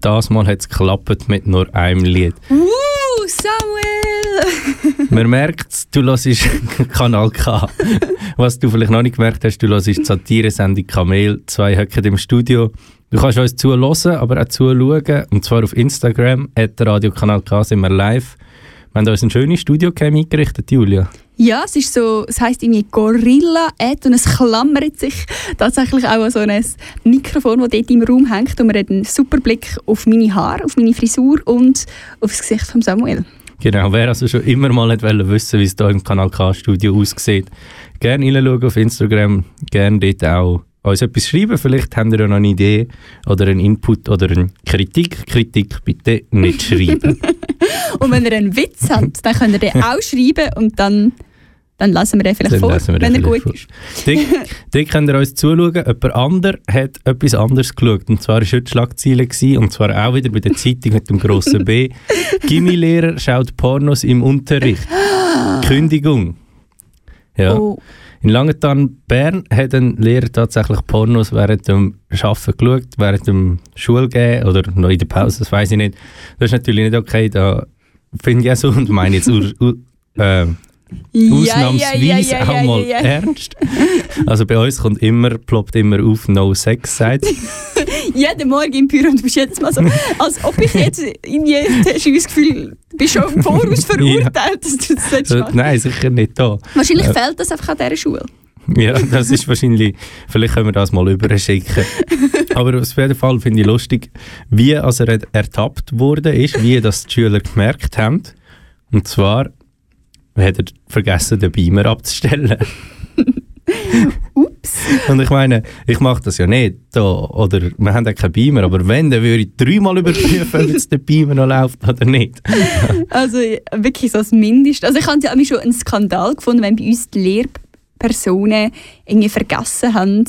Das Mal hat es geklappt mit nur einem Lied. Uh, Samuel! Man merkt, du hörst Kanal K. Was du vielleicht noch nicht gemerkt hast, du hörst die Satire-Sendung Kamel. Zwei hocken im Studio. Du kannst uns zuhören, aber auch zuschauen. Und zwar auf Instagram, at Radio Kanal K sind wir live. Wir haben uns ein schönes Studio-Cam eingerichtet, Julia. Ja, es ist so, es heisst irgendwie Gorilla-Ad und es klammert sich tatsächlich auch an so ein Mikrofon, das dort im Raum hängt und man hat einen super Blick auf meine Haare, auf meine Frisur und auf das Gesicht von Samuel. Genau, wer also schon immer mal hat wollen wissen, wie es hier im Kanal K-Studio aussieht, gerne reinschauen auf Instagram, gerne dort auch uns etwas schreiben. Vielleicht habt ihr ja noch eine Idee oder einen Input oder eine Kritik. Kritik bitte nicht schreiben. Und wenn ihr einen Witz habt, dann könnt ihr den auch schreiben und dann, dann lassen wir den vielleicht Dann vor, wir wenn er den gut vielleicht ist. Dort, dort könnt ihr uns zuschauen. Jemand anderer hat etwas anderes geschaut. Und zwar war heute Schlagzeile. Gewesen, und zwar auch wieder bei der Zeitung mit dem grossen B. Gimmi-Lehrer schaut Pornos im Unterricht. Kündigung. Ja. Oh. In Langenthal, Bern, hat ein Lehrer tatsächlich Pornos während dem Arbeiten geschaut, während dem Schulgehen oder noch in der Pause, das weiß ich nicht. Das ist natürlich nicht okay, da finde ich auch so und meine jetzt ur, ur, äh, ausnahmsweise auch mal ernst. Also bei uns kommt immer, ploppt immer auf No Sex Side. Jeden Morgen im Büro und du bist jedes Mal so, als ob ich jetzt irgendwie, hast du das Gefühl, du bist schon im Voraus verurteilt, dass du das sollst So, nein, sicher nicht da. Wahrscheinlich Äh, fehlt das einfach an dieser Schule. Ja, das ist wahrscheinlich, vielleicht können wir das mal überschicken. Aber auf jeden Fall finde ich lustig, wie also er ertappt wurde, ist, wie das die Schüler gemerkt haben. Und zwar hat er vergessen, den Beamer abzustellen. Ups. Und ich meine, ich mache das ja nicht da, oder wir haben ja keinen Beamer, aber wenn, dann würde ich dreimal überprüfen, ob jetzt der Beamer noch läuft oder nicht. Also wirklich so das Mindeste. Also ich habe ja schon einen Skandal gefunden, wenn bei uns die Lehrpersonen irgendwie vergessen haben,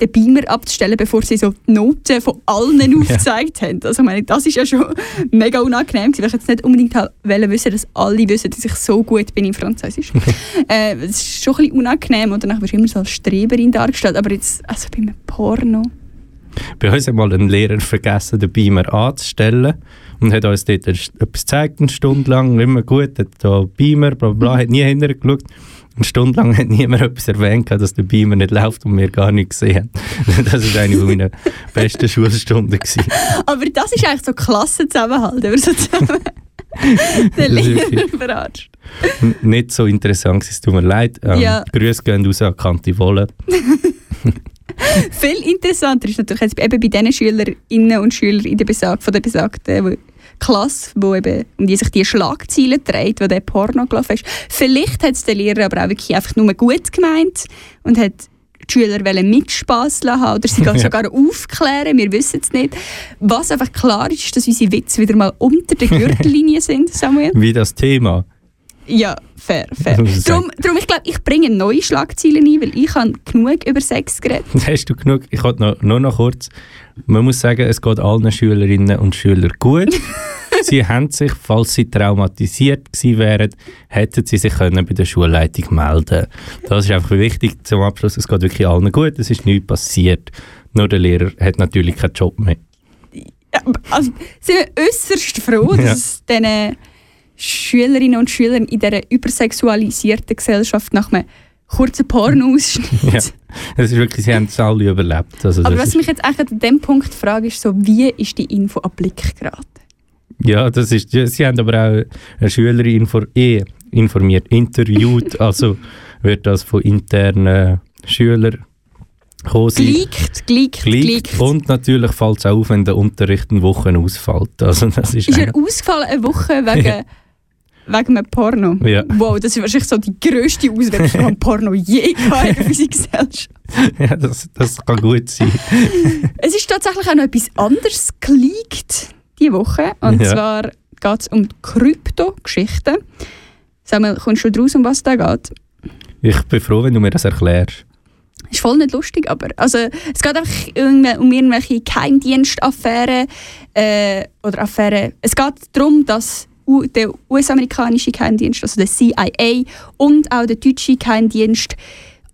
den Beamer abzustellen, bevor sie so die Noten von allen aufgezeigt haben. Also ich meine, das ist ja schon mega unangenehm gewesen, weil ich jetzt nicht unbedingt wollte wissen, dass alle wissen, dass ich so gut bin in Französisch. äh, das ist schon ein bisschen unangenehm und danach wirst du immer so als Streberin dargestellt, aber jetzt, also bei einem Porno... Bei uns hat mal ein Lehrer vergessen, den Beamer anzustellen und hat uns dort etwas gezeigt, eine Stunde lang, immer gut, hat da Beamer, bla, bla, hat nie hinterher geschaut. Eine Stunde lang hat niemand etwas erwähnt, dass der Beamer nicht läuft und wir gar nichts gesehen haben. Das war eine meiner besten Schulstunden. Gewesen. Aber das ist eigentlich so Klassenzusammenhalt, wenn man so zusammen den Lehrer verarscht. Nicht so interessant, es tut mir leid. Ähm, Ja. Grüße gehen raus an Kanti Wolle. Viel interessanter ist natürlich jetzt eben bei den Schülerinnen und Schülern in der Besag von der besagten Klasse, wo eben, um die sich die Schlagzeilen dreht, wo der Porno gelaufen ist. Vielleicht hat es der Lehrer aber auch wirklich einfach nur gut gemeint und hat die Schüler wollen Mitspass haben oder sie Ja. sogar aufklären, wir wissen es nicht. Was einfach klar ist, ist, dass unsere Witze wieder mal unter der Gürtellinie sind, Samuel. Wie das Thema. Ja, fair, fair. Darum, darum ich glaube, ich bringe neue Schlagzeilen ein, weil ich habe genug über Sex geredet. Hast du genug? Ich wollte noch, nur noch kurz. Man muss sagen, es geht allen Schülerinnen und Schülern gut. sie haben sich, falls sie traumatisiert gewesen wären, hätten sie sich können bei der Schulleitung melden Das ist einfach wichtig zum Abschluss. Es geht wirklich allen gut, es ist nichts passiert. Nur der Lehrer hat natürlich keinen Job mehr. Ja, also, sind wir äußerst froh, Ja. dass es diesen Schülerinnen und Schülern in dieser übersexualisierten Gesellschaft nach einem kurzen Porno-Ausschnitt. Ja. Es ist wirklich, sie haben es alle überlebt. Also Aber das was mich jetzt eigentlich an dem Punkt frage, ist so, wie ist die Info an Blick geraten? ja, das ist, sie haben aber auch eine Schülerin info, eh informiert, interviewt. also wird das von internen Schülern gekommen sein. Geleakt, geleakt, Geleakt. Und natürlich fällt es auch auf, wenn der Unterricht in Wochen ausfällt. Also das ist, Ist er ausgefallen eine Woche wegen, wegen einem Porno? Ja. Wow, das ist wahrscheinlich so die grösste Auswirkung von Porno je in unserer Gesellschaft. ja, das, das kann gut sein. Es ist tatsächlich auch noch etwas anderes geleakt diese Woche. Und Ja. zwar geht es um Krypto-Geschichten. Samuel, kommst du draus, um was da geht? Ich bin froh, wenn du mir das erklärst. Ist voll nicht lustig, aber also, es geht einfach um irgendwelche Geheimdienstaffären äh, oder Affären. Es geht darum, dass der US-amerikanische Geheimdienst, also der CIA und auch der deutsche Geheimdienst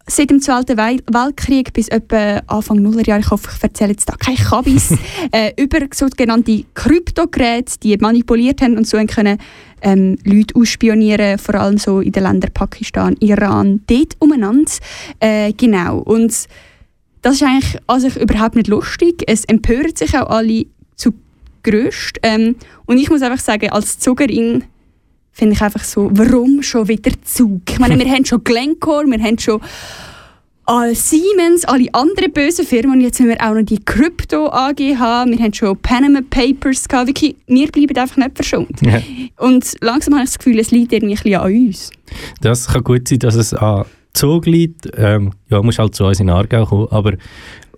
seit dem Zweiten Wei- Weltkrieg bis etwa Anfang Nullerjahre, ich hoffe, ich erzähle jetzt da keine Kabis, äh, über sogenannte Kryptogeräte, die manipuliert haben und so haben können ähm, Leute ausspionieren, vor allem so in den Ländern Pakistan, Iran, dort umeinander. Äh, genau. Und das ist eigentlich an sich überhaupt nicht lustig. Es empören sich auch alle grösst. Ähm, und ich muss einfach sagen, als Zugerin finde ich einfach so, warum schon wieder Zug? Ich meine, wir haben schon Glencore, wir haben schon all Siemens, alle anderen bösen Firmen und jetzt haben wir auch noch die Krypto AG haben, wir haben schon Panama Papers gehabt, wirklich, wir bleiben einfach nicht verschont. Ja. Und langsam habe ich das Gefühl, es liegt irgendwie ein bisschen an uns. Das kann gut sein, dass es an Zug liegt. Ähm, ja, muss halt zu uns in Aargau kommen. Aber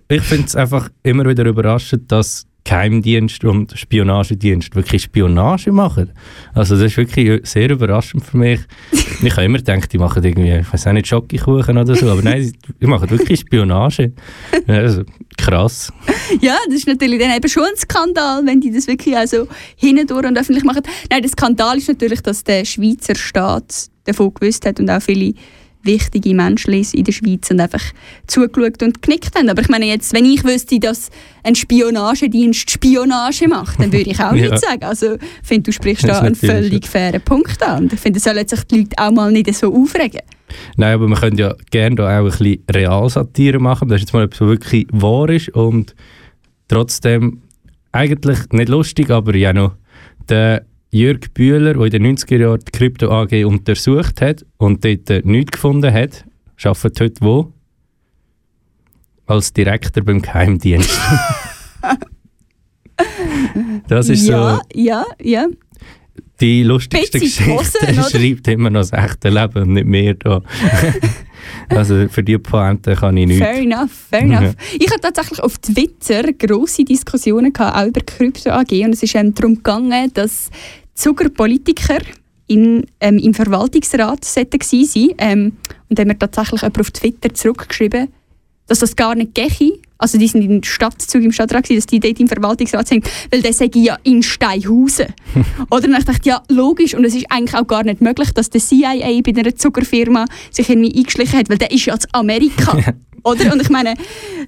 ich finde es einfach immer wieder überraschend, dass Geheimdienst und Spionagedienst wirklich Spionage machen. Also das ist wirklich sehr überraschend für mich. ich habe immer gedacht, die machen irgendwie, ich weiß auch nicht, Schokokuchen oder so, aber nein, die machen wirklich Spionage. Also, krass. Ja, das ist natürlich dann eben schon ein Skandal, wenn die das wirklich also hindurch und öffentlich machen. Nein, der Skandal ist natürlich, dass der Schweizer Staat davon gewusst hat und auch viele wichtige Menschen in der Schweiz und einfach zugeschaut und geknickt haben. Aber ich meine jetzt, wenn ich wüsste, dass ein Spionagedienst Spionage macht, dann würde ich auch Ja. nicht sagen. Also ich finde, du sprichst da einen völlig fairen Punkt an. Und ich finde, sollen sich die Leute auch mal nicht so aufregen. Nein, aber wir können ja gerne da auch ein bisschen Realsatire machen. Das ist jetzt mal etwas, was wirklich wahr ist und trotzdem eigentlich nicht lustig, aber ja noch. Der Jörg Bühler, der in den 90er Jahren die Krypto AG untersucht hat und dort äh, nichts gefunden hat, arbeitet heute wo? Als Direktor beim Geheimdienst. das ist ja, so ja, ja. die lustigste Geschichte. Hosen, schreibt immer noch das echte Leben und nicht mehr da. also für die Pointe kann ich nichts. Fair enough, fair enough. Ich hatte tatsächlich auf Twitter grosse Diskussionen gehabt, auch über Krypto AG und es ist darum gegangen, dass Zuckerpolitiker in, ähm, im Verwaltungsrat sollten gewesen sein ähm, und dann hat mir tatsächlich jemand auf Twitter zurückgeschrieben, dass das gar nicht gehe. Also die sind in der Stadtzug im Stadtrat gewesen, dass die dort im Verwaltungsrat sind, weil der sei ja in Steinhausen. Oder dachte ich, ja logisch und es ist eigentlich auch gar nicht möglich, dass der CIA bei einer Zuckerfirma sich irgendwie eingeschlichen hat, weil der ist ja zu Amerika. Oder? Und ich meine,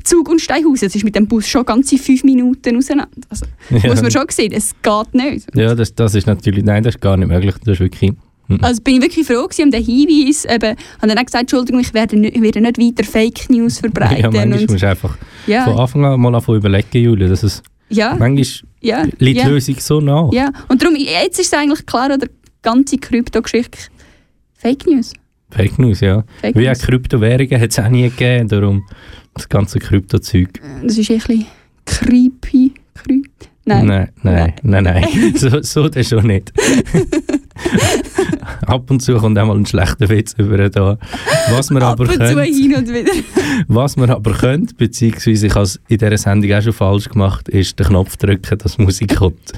Zug und Steinhausen, das ist mit dem Bus schon ganze fünf Minuten auseinander. Also, Ja. Muss man schon sehen, es geht nicht. Ja, das, das ist natürlich, nein, das ist gar nicht möglich. Das ist wirklich. Also bin ich wirklich froh gewesen um den Hinweis. Eben, habe dann auch gesagt, Entschuldigung, ich werde nicht, ich werde nicht weiter Fake News verbreiten. ja, manchmal und, musst du einfach ja, von Anfang an mal anfangen überlegen, Julia, dass es ja, manchmal ja, liegt ja, die Lösung so nah. ja. Und darum, jetzt ist es eigentlich klar, oder die ganze Krypto-Geschichte Fake News. Fake News, ja. Fake Wie auch. Kryptowährungen hat es auch nie gegeben, darum das ganze Kryptozeug. Das ist ein bisschen creepy. Cre Nein. Nein, nein, nein, nein. so, so das schon nicht. Ab und zu kommt auch mal ein schlechter Witz über da. Was Ab aber wieder. was wir aber können, beziehungsweise ich habe es in dieser Sendung auch schon falsch gemacht, ist den Knopf drücken, dass Musik kommt.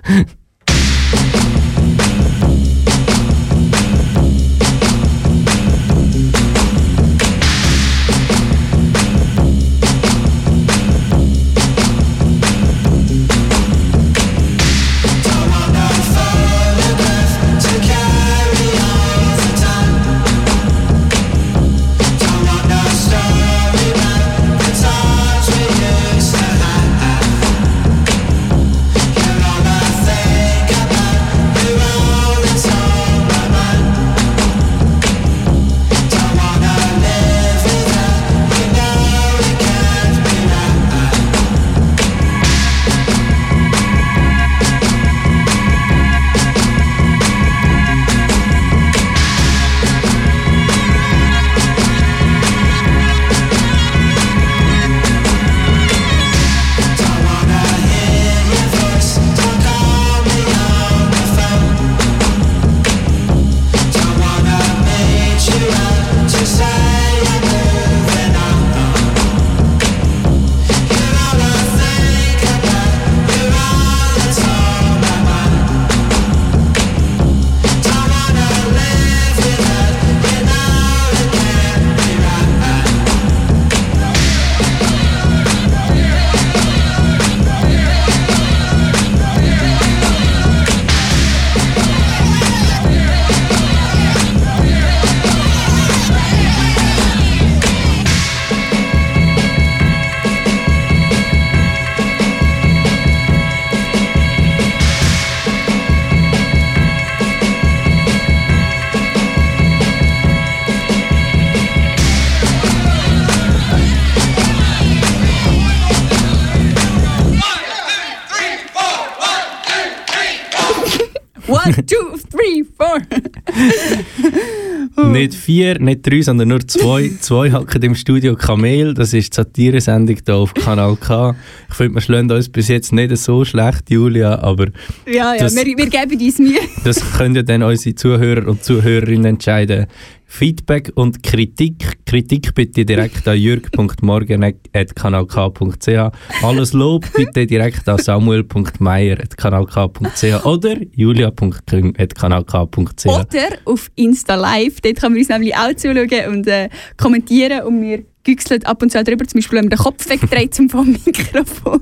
Vier, nicht drei, sondern nur zwei. zwei hacken im Studio Kamel. Das ist die Satiresendung hier auf Kanal K. Ich finde, wir schlagen uns bis jetzt nicht so schlecht, Julia, aber Ja, ja, Das- wir, wir geben uns Mühe. das können ja dann unsere Zuhörer und Zuhörerinnen entscheiden. Feedback und Kritik. Kritik bitte direkt an jürg.morgen.kanalk.ch. Alles Lob bitte direkt an samuel.meier.kanalk.ch oder julia.küng.kanalk.ch. Oder auf Insta Live. Dort kann man uns nämlich auch zuschauen und äh, kommentieren. Und wir güchseln ab und zu drüber. Zum Beispiel, wenn man den Kopf wegdreht zum vom Mikrofon.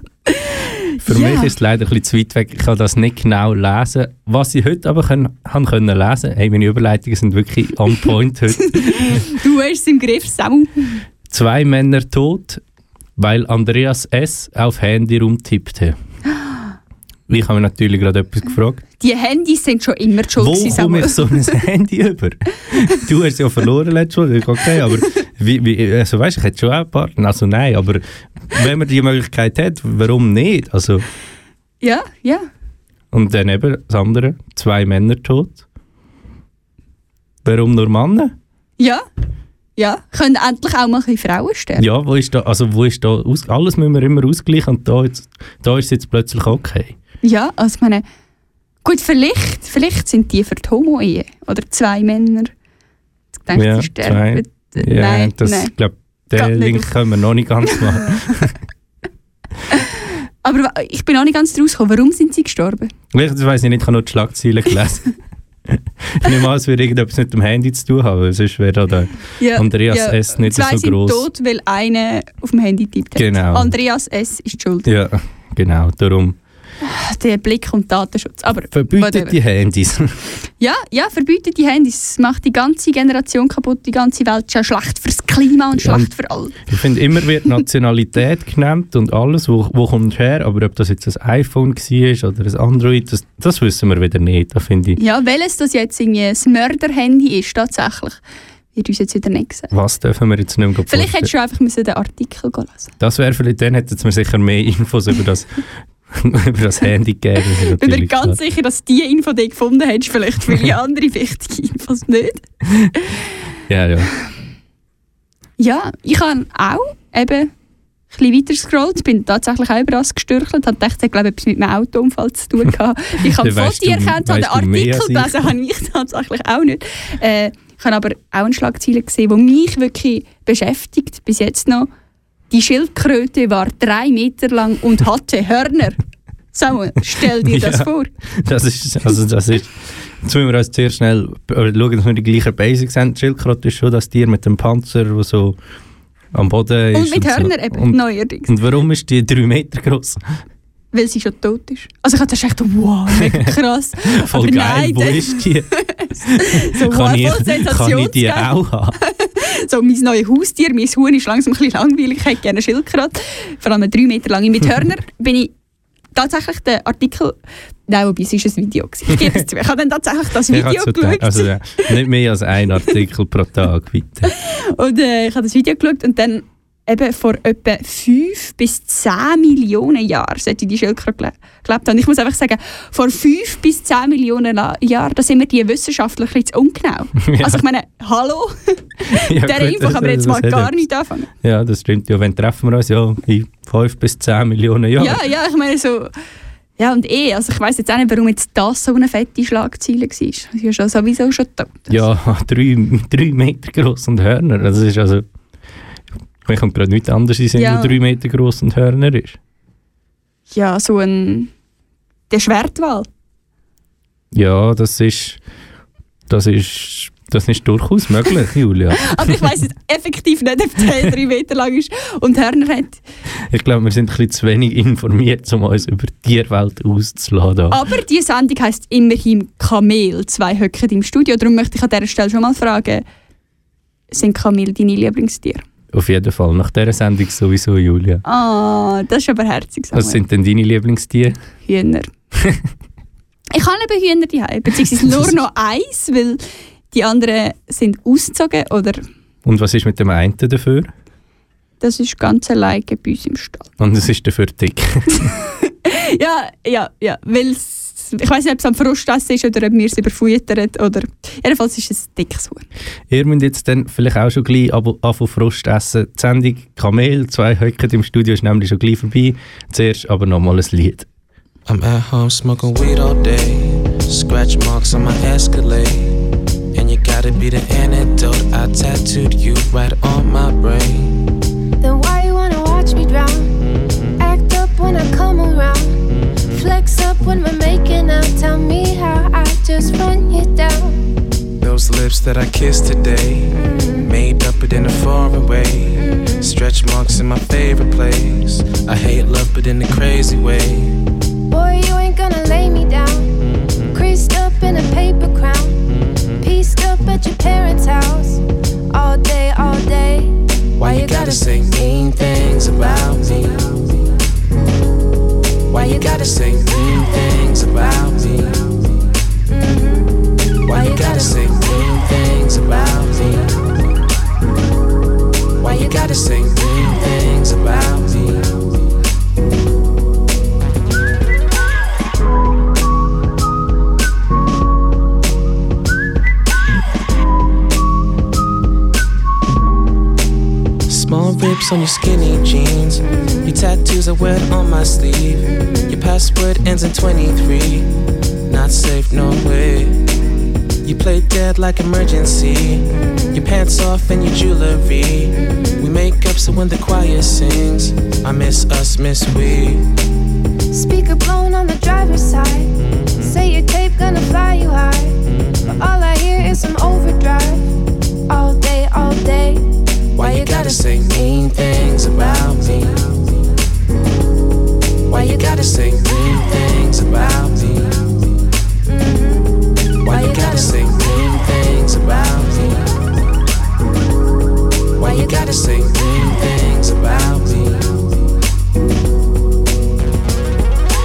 Für Ja. mich ist es leider ein bisschen zu weit weg. Ich kann das nicht genau lesen. Was ich heute aber können, haben können lesen hey, meine Überleitungen sind wirklich on point heute. Du hast es im Griff, Samu. Zwei Männer tot, weil Andreas S. auf Handy rumtippte. Ich habe mich natürlich gerade etwas gefragt. Die Handys sind schon immer die schuld Wo gewesen, komme ich so ein Handy über? Du hast ja verloren letztes Mal, okay, aber wie, wie, also weißt, ich hätte schon auch einen Partner, also nein, aber wenn man die Möglichkeit hat, warum nicht? Also, Ja, ja. und dann eben das andere, zwei Männer tot. Warum nur Männer? Ja. Ja. Können endlich auch mal ein bisschen Frauen sterben. Ja, wo ist da, also wo ist da, alles müssen wir immer ausgleichen und da, jetzt, da ist es jetzt plötzlich okay. Ja, also ich meine, gut, vielleicht, vielleicht sind die für die Homo-Ehe. Oder zwei Männer. Ich denke, Ja, die sterben. Ja, nein, das, nein. glaub, den Link können wir noch nicht ganz machen. Aber ich bin auch nicht ganz draus gekommen. Warum sind sie gestorben? Ich ich nicht, ich habe nur die Schlagzeilen gelesen. es würde irgendetwas mit dem Handy zu tun haben, weil sonst wäre da der Andreas S. nicht zwei so sind groß. tot, weil einer auf dem Handy tippt hat. Genau. Andreas S. ist schuld. Ja, genau, darum. Der Blick und Datenschutz. Aber Verbietet whatever. die Handys. Ja, ja, verbietet die Handys. Das macht die ganze Generation kaputt, die ganze Welt. ist ja schlecht fürs Klima und Ja, schlecht und- für alle. Ich finde, immer wird Nationalität genannt und alles, wo, wo kommt her, aber ob das jetzt ein iPhone war oder ein Android, das, das wissen wir wieder nicht, da finde ich. Ja, welches das jetzt irgendwie ein Mörder-Handy ist, tatsächlich, wird uns jetzt wieder nicht gesagt. Was dürfen wir jetzt nicht mehr Vielleicht vorstellen? hättest du einfach den Artikel lesen Das wäre vielleicht, dann hätten wir sicher mehr Infos über das, über das Handy gegeben. Ich bin mir ganz sicher, dass die Info, die du gefunden hast, vielleicht viele andere wichtige Infos nicht. Ja, ja. Ja, ich habe auch eben ein weiter gescrollt, bin tatsächlich auch über das gestürchelt, habe gedacht, ich glaube, etwas mit einem Autounfall zu tun gehabt. Ich habe Fotos erkannt, habe den Artikel gelesen, habe ich tatsächlich auch nicht. Äh, ich habe aber auch eine Schlagzeile gesehen, die mich wirklich beschäftigt, bis jetzt noch. Die Schildkröte war drei Meter lang und hatte Hörner. Samuel, stell dir das Ja. vor. Das ist, also das ist, jetzt müssen wir uns sehr schnell äh, schauen, dass wir die gleichen Basics haben. Die Schildkröte ist schon das Tier mit dem Panzer, der so am Boden ist. Und mit so. Hörner eben, Und, neuerdings. und warum ist die drei Meter groß? Weil sie schon tot ist. Also ich hatte echt wow, mega krass. Voll Aber geil, nein, wo ist die? So, kann, wow, ich, kann ich die auch haben? so mein neues Haustier, mein Huhn ist langsam ein bisschen langweilig, ich hätte gerne eine Schildkröte. Vor allem eine drei Meter lange mit Hörner. bin ich tatsächlich den Artikel, nein, wobei es war ein Video. Ich gebe es zu, ich habe dann tatsächlich das Video habe so geschaut. also, nicht mehr als ein Artikel pro Tag, bitte. Und äh, ich habe das Video geschaut und dann eben vor etwa 5 bis 10 Millionen Jahren sollte die Schildkröte gele- gelebt haben. Und ich muss einfach sagen, vor 5 bis 10 Millionen Jahren, da sind wir die Wissenschaftler ein ungenau. Ja. Also ich meine, hallo, Ja, der Info kann man jetzt mal gar nicht anfangen. Ja, das stimmt. Ja, wenn treffen wir uns ja in 5 bis 10 Millionen Jahren. Ja, ja, ich meine so... Ja, und eh, also ich weiss jetzt auch nicht, warum jetzt das so eine fette Schlagzeile war. Sie ist ja sowieso schon tot. Ja, drei, drei Meter groß und Hörner. Das ist also. Mir kommt gerade nichts anderes in Sinn, Ja. der drei Meter groß und Hörner ist. Ja, so ein... Der Schwertwal. Ja, das ist. Das ist. Das ist durchaus möglich, Julia. Aber ich weiss jetzt effektiv nicht, ob der drei Meter lang ist und Hörner hat. Ich glaube, wir sind ein bisschen zu wenig informiert, um uns über die Tierwelt auszuladen. Aber die Sendung heisst immerhin Kamel. Zwei Höcken im Studio. Darum möchte ich an dieser Stelle schon mal fragen, sind Kamel deine Lieblingstiere? Auf jeden Fall. Nach dieser Sendung sowieso, Julia. Ah, das ist aber herzig. Samuel. Was sind denn deine Lieblingstiere? Hühner. ich habe eben Hühner daheim, beziehungsweise nur noch eins, weil die anderen sind ausgezogen oder Und was ist mit dem einen dafür? das ist ganz alleine bei uns im Stall. Und es ist dafür dick. Ja, ja, ja, weil es, ich weiß nicht, ob es am Frustessen ist oder ob wir es überfuttern oder jedenfalls ist es ein dickes Huhn. Ihr müsst jetzt dann vielleicht auch schon gleich abo- anfangen Frust essen. Die Sendung Kamel, zwei Höcken im Studio ist nämlich schon gleich vorbei. Zuerst aber nochmal ein Lied. I'm at home smoking weed all day. Scratch marks on my Escalade. And you got to be the antidote. I tattooed you right on my brain. Then why you wanna watch me drown? Act up when I come around. Flex up when we're out. Tell me how I just run you down. Those lips that I kissed today, mm-hmm. made up but in a foreign way. Mm-hmm. Stretch marks in my favorite place. I hate love, but in a crazy way. Boy, you ain't gonna lay me down. Mm-hmm. Creased up in a paper crown. Pieced up at your parents' house. All day, all day. Why you gotta say mean things about me? Why you gotta say mean things about me? Why you gotta say mean things about me? Why you gotta say mean things about me? Rips on your skinny jeans. Your tattoos are wet on my sleeve. Your password ends in 23. Not safe, no way. You play dead like emergency. Your pants off and your jewelry. We make up so when the choir sings, I miss us, miss we. Speaker blown on the driver's side. Mm-hmm. Say your tape gonna fly you high. But all I hear is some overdrive. All day, all day. Why you gotta say mean things about me? Why you gotta say mean things about me? Why you gotta say mean things about me? Why you gotta say mean things about me?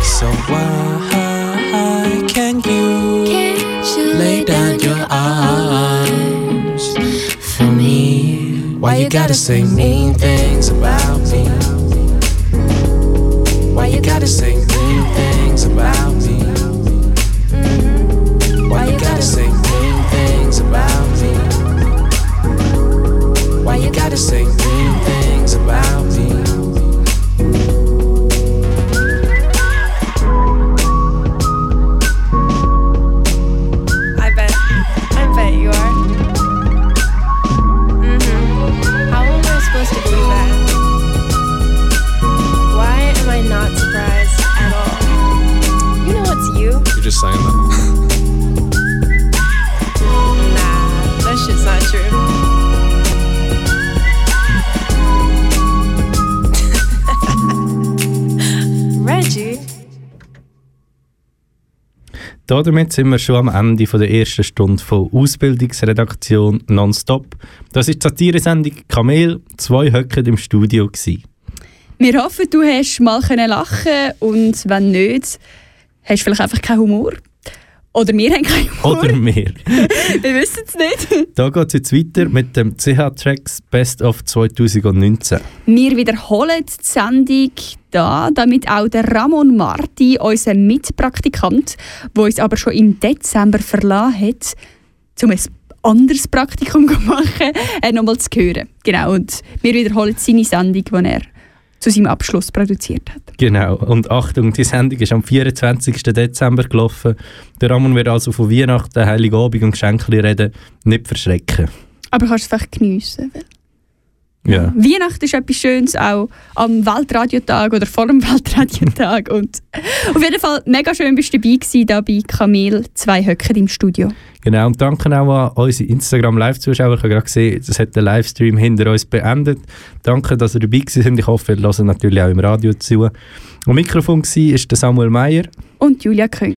So why gotta say mean things about me? Why you gotta say mean things about me? Why you gotta say Damit sind wir schon am Ende von der ersten Stunde von Ausbildungsredaktion Nonstop. Das ist die Satiresendung Kamel. Zwei Höcken im Studio. Gewesen. Wir hoffen, du hast mal lachen und wenn nicht, hast du vielleicht einfach keinen Humor. Oder wir haben keinen Humor. Oder mehr. Wir wissen es nicht. Da geht es jetzt weiter mit dem CH-Tracks Best of 2019. Wir wiederholen die Sendung da, damit auch der Ramon Marti, unser Mitpraktikant, der uns aber schon im Dezember verlassen hat, um ein anderes Praktikum zu machen, äh, nochmal zu hören. Genau, und wir wiederholen seine Sendung, die er zu seinem Abschluss produziert hat. Genau. Und Achtung, die Sendung ist am 24. Dezember gelaufen. Der Ramon wird also von Weihnachten, Heiligabend und Geschenken reden. Nicht verschrecken. Aber kannst du es vielleicht geniessen. Ja. Weihnachten ist etwas Schönes, auch am Weltradiotag oder vor dem Weltradiotag. Und auf jeden Fall mega schön bist du dabei gewesen, da bei Kamel, zwei Höcker im Studio. Genau, und danke auch an unsere Instagram-Live-Zuschauer. Ich habe gerade gesehen, das hat der Livestream hinter uns beendet. Danke, dass ihr dabei sind. Ich hoffe, ihr hört natürlich auch im Radio zu. Am Mikrofon war Samuel Meyer. Und Julia Köng.